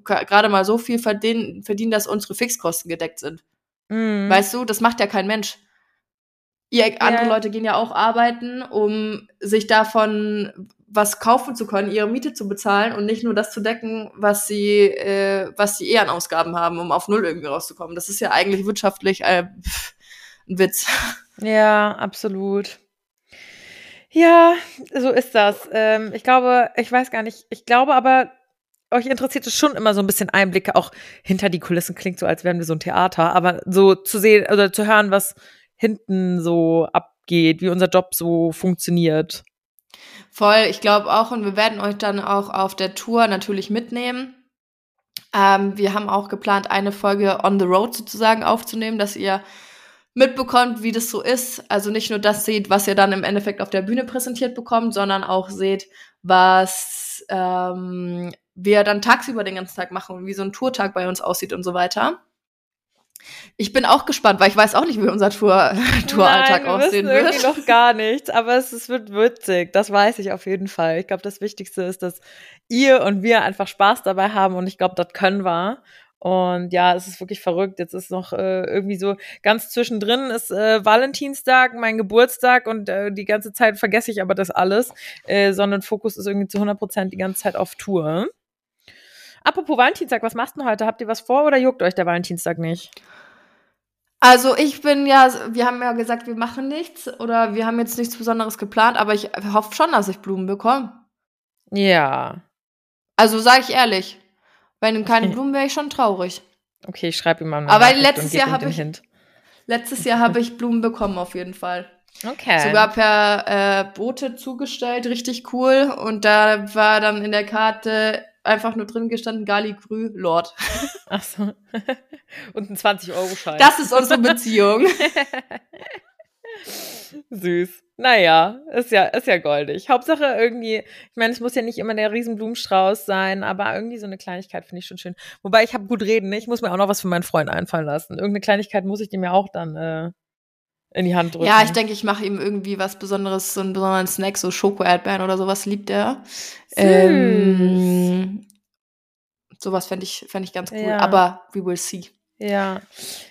gerade mal so viel verdienen, verdienen, dass unsere Fixkosten gedeckt sind. Mhm. Weißt du, das macht ja kein Mensch. Ihr, andere Ja. Leute gehen ja auch arbeiten, um sich davon was kaufen zu können, ihre Miete zu bezahlen und nicht nur das zu decken, was sie, äh, was sie eh an Ausgaben haben, um auf Null irgendwie rauszukommen. Das ist ja eigentlich wirtschaftlich äh, pff, ein Witz. Ja, absolut. Ja, so ist das. Ähm, ich glaube, ich weiß gar nicht, ich glaube aber, euch interessiert es schon immer so ein bisschen Einblicke, auch hinter die Kulissen klingt so, als wären wir so ein Theater, aber so zu sehen oder zu hören, was hinten so abgeht, wie unser Job so funktioniert. Voll, ich glaube auch, und wir werden euch dann auch auf der Tour natürlich mitnehmen. Ähm, wir haben auch geplant, eine Folge on the road sozusagen aufzunehmen, dass ihr mitbekommt, wie das so ist. Also nicht nur das seht, was ihr dann im Endeffekt auf der Bühne präsentiert bekommt, sondern auch seht, was ähm, wir dann tagsüber den ganzen Tag machen und wie so ein Tourtag bei uns aussieht und so weiter. Ich bin auch gespannt, weil ich weiß auch nicht, wie unser Tour Touralltag Nein, aussehen wissen irgendwie wird. noch gar nichts, aber es, es wird witzig. Das weiß ich auf jeden Fall. Ich glaube, das Wichtigste ist, dass ihr und wir einfach Spaß dabei haben und ich glaube, das können wir. Und ja, es ist wirklich verrückt. Jetzt ist noch äh, irgendwie so ganz zwischendrin ist äh, Valentinstag, mein Geburtstag und äh, die ganze Zeit vergesse ich aber das alles, äh, sondern Fokus ist irgendwie zu 100 Prozent die ganze Zeit auf Tour. Apropos Valentinstag, was machst du heute? Habt ihr was vor oder juckt euch der Valentinstag nicht? Also ich bin ja, wir haben ja gesagt, wir machen nichts oder wir haben jetzt nichts Besonderes geplant, aber ich hoffe schon, dass ich Blumen bekomme. Ja. Also sage ich ehrlich, wenn keine Blumen wäre ich schon traurig. Okay, ich schreibe ihm mal. eine Aber letztes Jahr ihm hab den ich- Hint. Letztes Jahr habe ich Blumen bekommen auf jeden Fall. Okay. Sogar per äh, Bote zugestellt, richtig cool. Und da war dann in der Karte einfach nur drin gestanden, Gali Grü, Lord. Ach so. Und ein 20-Euro-Schein. Das ist unsere Beziehung. Süß. Naja, ist ja, ist ja goldig. Hauptsache irgendwie, ich meine, es muss ja nicht immer der Riesenblumenstrauß sein, aber irgendwie so eine Kleinigkeit finde ich schon schön. Wobei ich habe gut reden, ne? ich muss mir auch noch was für meinen Freund einfallen lassen. Irgendeine Kleinigkeit muss ich dem ja auch dann äh, in die Hand drücken. Ja, ich denke, ich mache ihm irgendwie was Besonderes, so einen besonderen Snack, so Schoko-Erdbeeren oder sowas liebt er. Ähm, sowas fände ich, fänd ich ganz cool. Ja. Aber we will see. Ja.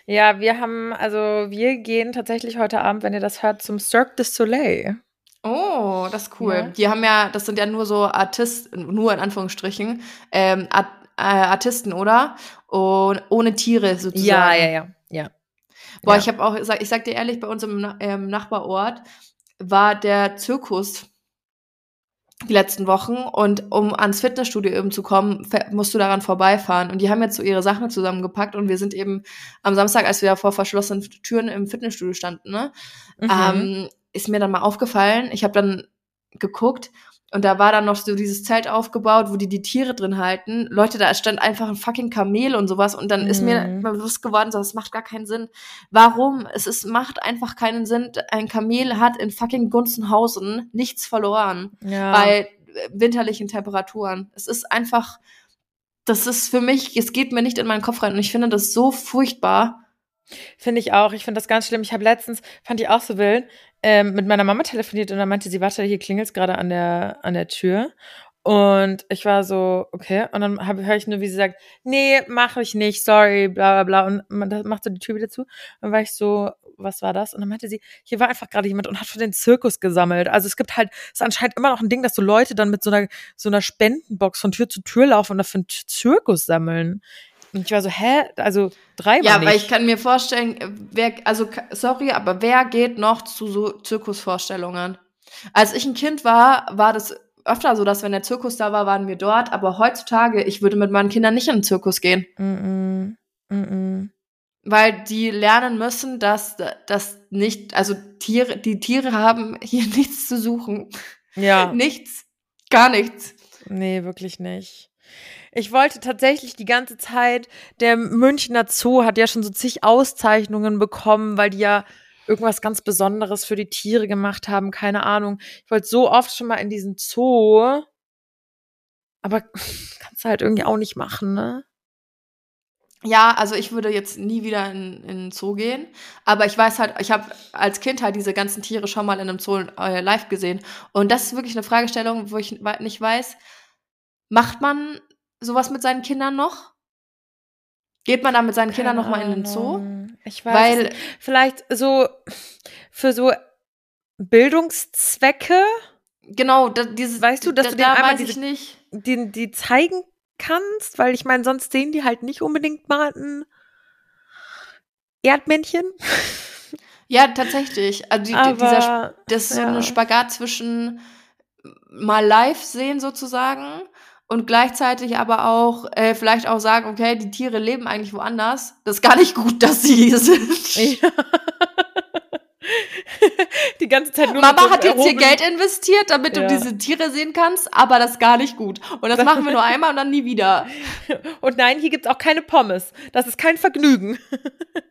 Ja, wir haben, also wir gehen tatsächlich heute Abend, wenn ihr das hört, zum Cirque du Soleil. Oh, das ist cool. Ja. Die haben ja, das sind ja nur so Artisten, nur in Anführungsstrichen, ähm, Art, äh, Artisten, oder? Und ohne Tiere sozusagen. Ja, ja, ja. Ja. Boah, ja. ich habe auch, ich sag dir ehrlich, bei uns im ähm, Nachbarort war der Zirkus die letzten Wochen und um ans Fitnessstudio eben zu kommen, musst du daran vorbeifahren. Und die haben jetzt so ihre Sachen zusammengepackt und wir sind eben am Samstag, als wir da vor verschlossenen Türen im Fitnessstudio standen, ne, Mhm. ähm, ist mir dann mal aufgefallen. Ich habe dann geguckt und da war dann noch so dieses Zelt aufgebaut, wo die die Tiere drin halten. Leute, da stand einfach ein fucking Kamel und sowas und dann ist mir Mhm. bewusst geworden, so, das macht gar keinen Sinn. Warum? Es ist, macht einfach keinen Sinn. Ein Kamel hat in fucking Gunzenhausen nichts verloren ja. bei äh, winterlichen Temperaturen. Es ist einfach, das ist für mich, es geht mir nicht in meinen Kopf rein und ich finde das so furchtbar. Finde ich auch. Ich finde das ganz schlimm. Ich habe letztens, fand ich auch so wild, ähm, mit meiner Mama telefoniert und dann meinte sie, warte, hier klingelt's gerade an der, an der Tür. Und ich war so, okay. Und dann höre ich nur, wie sie sagt, nee, mache ich nicht, sorry, bla bla bla. Und dann macht sie die Tür wieder zu. Und dann war ich so, was war das? Und dann meinte sie, hier war einfach gerade jemand und hat für den Zirkus gesammelt. Also es gibt halt, es ist anscheinend immer noch ein Ding, dass so Leute dann mit so einer, so einer Spendenbox von Tür zu Tür laufen und dafür einen Zirkus sammeln. Und ich war so, hä? Also drei Ja, weil ich kann mir vorstellen, wer, also sorry, aber wer geht noch zu so Zirkusvorstellungen? Als ich ein Kind war, war das öfter so, dass wenn der Zirkus da war, waren wir dort. Aber heutzutage, ich würde mit meinen Kindern nicht in den Zirkus gehen. Mm -mm. Mm weil die lernen müssen, dass das nicht, also Tiere, die Tiere haben hier nichts zu suchen. Ja. nichts, gar nichts. Nee, wirklich nicht. Ich wollte tatsächlich die ganze Zeit, der Münchner Zoo hat ja schon so zig Auszeichnungen bekommen, weil die ja irgendwas ganz Besonderes für die Tiere gemacht haben, keine Ahnung. Ich wollte so oft schon mal in diesen Zoo, aber kannst du halt irgendwie auch nicht machen, ne? Ja, also ich würde jetzt nie wieder in, in den Zoo gehen. Aber ich weiß halt, ich habe als Kind halt diese ganzen Tiere schon mal in einem Zoo äh, live gesehen. Und das ist wirklich eine Fragestellung, wo ich nicht weiß, macht man sowas mit seinen Kindern noch? Geht man da mit seinen Kindern noch mal in den Zoo? Ich weiß. Weil vielleicht so für so Bildungszwecke. Genau, da, dieses, weißt du, dass da, du den da einmal diese, ich nicht. Die, die zeigen kannst, weil ich meine, sonst sehen die halt nicht unbedingt mal ein Erdmännchen. Ja, tatsächlich. Also die, Aber, dieser, das ist so ja. ein Spagat zwischen mal live sehen sozusagen und gleichzeitig aber auch äh, vielleicht auch sagen, okay, die Tiere leben eigentlich woanders. Das ist gar nicht gut, dass sie hier sind. Ja. die ganze Zeit nur Mama hat jetzt hier Geld investiert, damit ja. du diese Tiere sehen kannst, aber das ist gar nicht gut. Und das machen wir nur einmal und dann nie wieder. Und nein, hier gibt's auch keine Pommes. Das ist kein Vergnügen.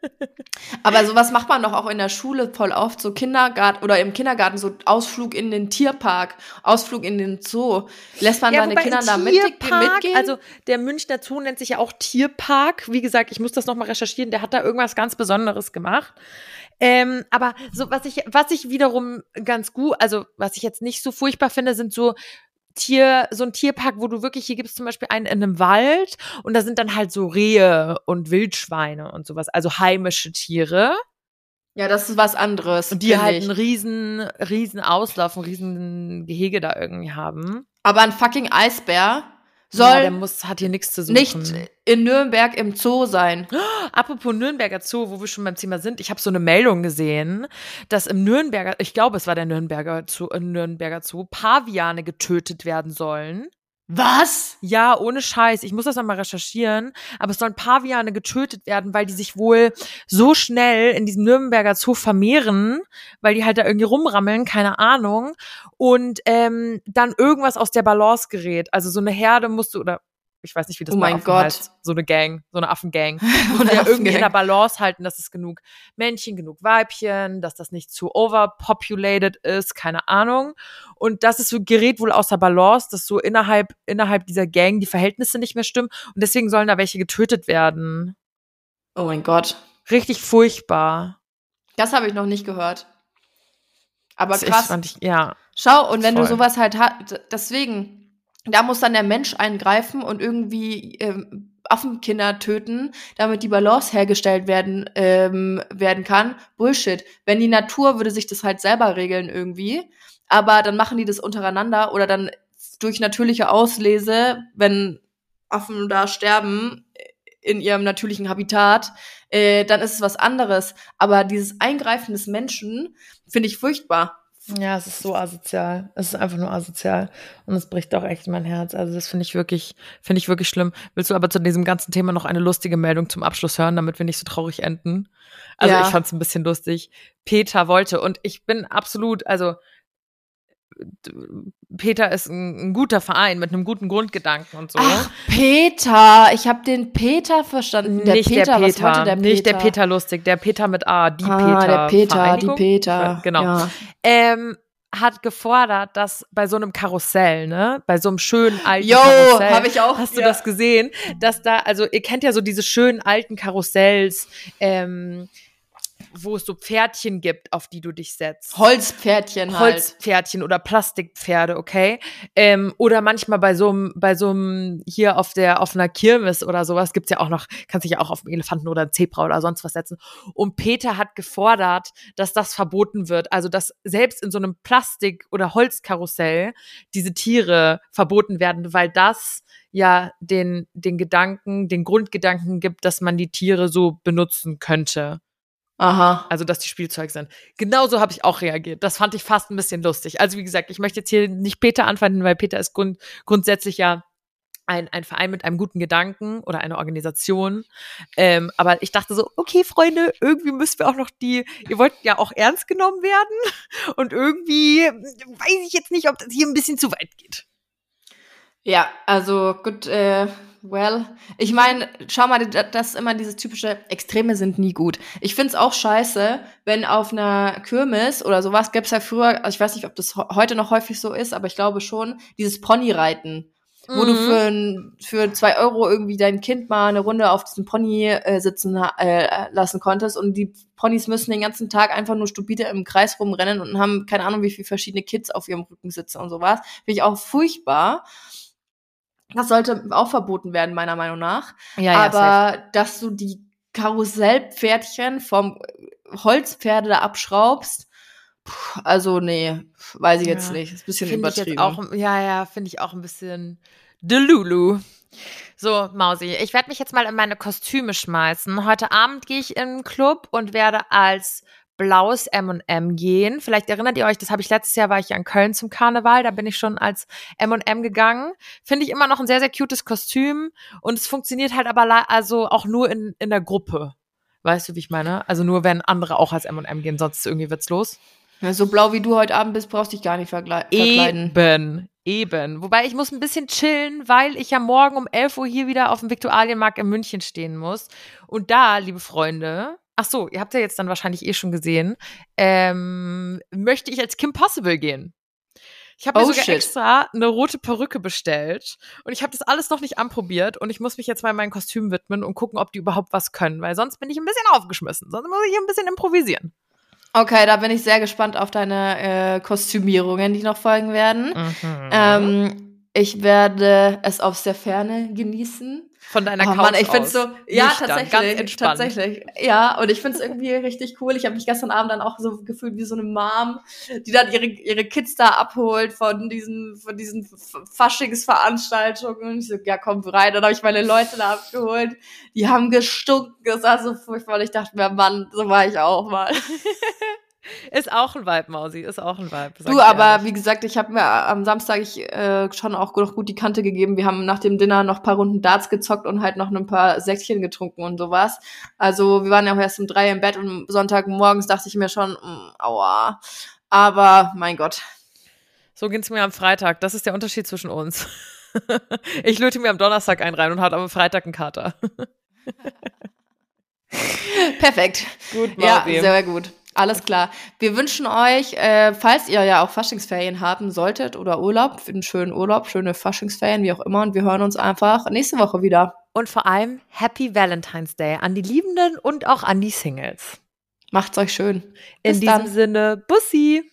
aber sowas macht man doch auch in der Schule voll oft, so Kindergarten oder im Kindergarten, so Ausflug in den Tierpark, Ausflug in den Zoo. Lässt man ja, deine Kinder da mit, mitgehen? Also der Münchner Zoo nennt sich ja auch Tierpark. Wie gesagt, ich muss das nochmal recherchieren. Der hat da irgendwas ganz Besonderes gemacht. Ähm, aber so, was ich, was ich wiederum ganz gut, also was ich jetzt nicht so furchtbar finde, sind so Tier, so ein Tierpark, wo du wirklich, hier gibt es zum Beispiel einen in einem Wald und da sind dann halt so Rehe und Wildschweine und sowas, also heimische Tiere. Ja, das ist was anderes. Und die halt einen riesen, riesen Auslauf, ein riesen Gehege da irgendwie haben. Aber ein fucking Eisbär soll ja, der muss, hat hier nichts zu suchen. Nicht in Nürnberg im Zoo sein. apropos Nürnberger Zoo, wo wir schon beim Thema sind, ich habe so eine Meldung gesehen, dass im Nürnberger, ich glaube, es war der Nürnberger Zoo, äh, Nürnberger Zoo, Paviane getötet werden sollen. Was? Ja, ohne Scheiß. Ich muss das nochmal recherchieren. Aber es sollen Paviane getötet werden, weil die sich wohl so schnell in diesem Nürnberger Zoo vermehren, weil die halt da irgendwie rumrammeln, keine Ahnung. Und ähm, dann irgendwas aus der Balance gerät. Also so eine Herde musst du, oder ich weiß nicht, wie das oh mein Gott. heißt, so eine Gang, so eine Affengang. Und ja irgendwie in der Balance halten, dass es genug Männchen, genug Weibchen, dass das nicht zu overpopulated ist, keine Ahnung. Und das ist so gerät wohl außer Balance, dass so innerhalb innerhalb dieser Gang die Verhältnisse nicht mehr stimmen und deswegen sollen da welche getötet werden. Oh mein Gott. Richtig furchtbar. Das habe ich noch nicht gehört. Aber das krass. Ich, ja. Schau, und wenn voll. du sowas halt hast, deswegen, da muss dann der Mensch eingreifen und irgendwie ähm, Affenkinder töten, damit die Balance hergestellt werden, ähm, werden kann. Bullshit. Wenn die Natur würde sich das halt selber regeln irgendwie, aber dann machen die das untereinander oder dann durch natürliche Auslese, wenn Affen da sterben in ihrem natürlichen Habitat, äh, dann ist es was anderes. Aber dieses Eingreifen des Menschen finde ich furchtbar. Ja, es ist so asozial. Es ist einfach nur asozial. Und es bricht auch echt mein Herz. Also das finde ich wirklich, finde ich wirklich schlimm. Willst du aber zu diesem ganzen Thema noch eine lustige Meldung zum Abschluss hören, damit wir nicht so traurig enden? Also ja. ich fand es ein bisschen lustig. Peter wollte und ich bin absolut, also Peter ist ein, ein, guter Verein mit einem guten Grundgedanken und so. Ach, Peter, ich habe den Peter verstanden. Der nicht Peter, der Peter, der Peter? Nicht der Peter lustig, der Peter mit A, die ah, Peter. Der Peter, die Peter. Genau. Ja. Ähm, hat gefordert, dass bei so einem Karussell, ne, bei so einem schönen alten Yo, Karussell, hab ich auch, hast du ja. das gesehen, dass da, also ihr kennt ja so diese schönen alten Karussells, ähm, wo es so Pferdchen gibt, auf die du dich setzt. Holzpferdchen halt. Holzpferdchen oder Plastikpferde, okay? Ähm, oder manchmal bei so einem, bei so einem hier auf der, auf einer Kirmes oder sowas gibt's ja auch noch, kannst dich ja auch auf einen Elefanten oder einen Zebra oder sonst was setzen. Und Peter hat gefordert, dass das verboten wird. Also, dass selbst in so einem Plastik- oder Holzkarussell diese Tiere verboten werden, weil das ja den, den Gedanken, den Grundgedanken gibt, dass man die Tiere so benutzen könnte. Aha. Also, dass die Spielzeug sind. Genauso habe ich auch reagiert. Das fand ich fast ein bisschen lustig. Also, wie gesagt, ich möchte jetzt hier nicht Peter anfangen, weil Peter ist grund grundsätzlich ja ein, ein Verein mit einem guten Gedanken oder eine Organisation. Ähm, aber ich dachte so, okay, Freunde, irgendwie müssen wir auch noch die, ihr wollt ja auch ernst genommen werden. Und irgendwie weiß ich jetzt nicht, ob das hier ein bisschen zu weit geht. Ja, also gut, äh, well. Ich meine, schau mal, das ist immer dieses typische, Extreme sind nie gut. Ich find's auch scheiße, wenn auf einer Kirmes oder sowas gab's ja früher, also ich weiß nicht, ob das heute noch häufig so ist, aber ich glaube schon, dieses Ponyreiten. Wo du Mhm. für, für zwei Euro irgendwie dein Kind mal eine Runde auf diesem Pony äh, sitzen äh, lassen konntest und die Ponys müssen den ganzen Tag einfach nur stupide im Kreis rumrennen und haben keine Ahnung, wie viele verschiedene Kids auf ihrem Rücken sitzen und sowas. Finde ich auch furchtbar. Das sollte auch verboten werden, meiner Meinung nach. Ja, ja, safe. Aber dass du die Karussellpferdchen vom Holzpferde da abschraubst, puh, also nee, weiß ich jetzt Ja. nicht. Ist ein bisschen Finde ich übertrieben. auch, ja, ja, finde ich auch ein bisschen Delulu. So, Mausi, ich werde mich jetzt mal in meine Kostüme schmeißen. Heute Abend gehe ich in den Club und werde als blaues M&M gehen. Vielleicht erinnert ihr euch, das habe ich letztes Jahr, war ich ja in Köln zum Karneval, da bin ich schon als M&M gegangen. Finde ich immer noch ein sehr, sehr cutes Kostüm und es funktioniert halt aber also auch nur in, in der Gruppe. Weißt du, wie ich meine? Also nur, wenn andere auch als M&M gehen, sonst irgendwie witzlos. Ja, so blau wie du heute Abend bist, brauchst dich gar nicht verkleiden. Eben, eben. Wobei ich muss ein bisschen chillen, weil ich ja morgen um 11 Uhr hier wieder auf dem Viktualienmarkt in München stehen muss. Und da, liebe Freunde, ach so, ihr habt ja jetzt dann wahrscheinlich eh schon gesehen, ähm, möchte ich als Kim Possible gehen. Ich habe mir Oh, sogar shit. extra eine rote Perücke bestellt und ich habe das alles noch nicht anprobiert und ich muss mich jetzt mal meinem Kostüm widmen und gucken, ob die überhaupt was können, weil sonst bin ich ein bisschen aufgeschmissen. Sonst muss ich ein bisschen improvisieren. Okay, da bin ich sehr gespannt auf deine äh, Kostümierungen, die noch folgen werden. Mhm. Ähm, ich werde es aus der Ferne genießen. Von deiner oh Couch Mann, ich find's aus. so, ja, Nüchtern, tatsächlich, tatsächlich, ja, und ich find's irgendwie richtig cool. Ich habe mich gestern Abend dann auch so gefühlt wie so eine Mom, die dann ihre ihre Kids da abholt von diesen von diesen Faschingsveranstaltungen. Und ich so, ja, komm rein. Dann habe ich meine Leute da abgeholt. Die haben gestunken, das war so furchtbar. Und ich dachte mir, Mann, so war ich auch mal. Ist auch ein Vibe, Mausi, ist auch ein Vibe. Du, aber ehrlich. wie gesagt, ich habe mir am Samstag ich, äh, schon auch noch gut die Kante gegeben. Wir haben nach dem Dinner noch ein paar Runden Darts gezockt und halt noch ein paar Säckchen getrunken und sowas. Also wir waren ja auch erst um drei im Bett und Sonntagmorgens dachte ich mir schon, mm, aua. Aber mein Gott. So ging's mir am Freitag. Das ist der Unterschied zwischen uns. ich löte mir am Donnerstag einen rein und hatte am Freitag einen Kater. Perfekt. Gut, Ja, sehr gut. Alles klar. Wir wünschen euch, äh, falls ihr ja auch Faschingsferien haben solltet oder Urlaub, einen schönen Urlaub, schöne Faschingsferien, wie auch immer. Und wir hören uns einfach nächste Woche wieder. Und vor allem Happy Valentine's Day an die Liebenden und auch an die Singles. Macht's euch schön. In Bis diesem dann. Sinne, Bussi!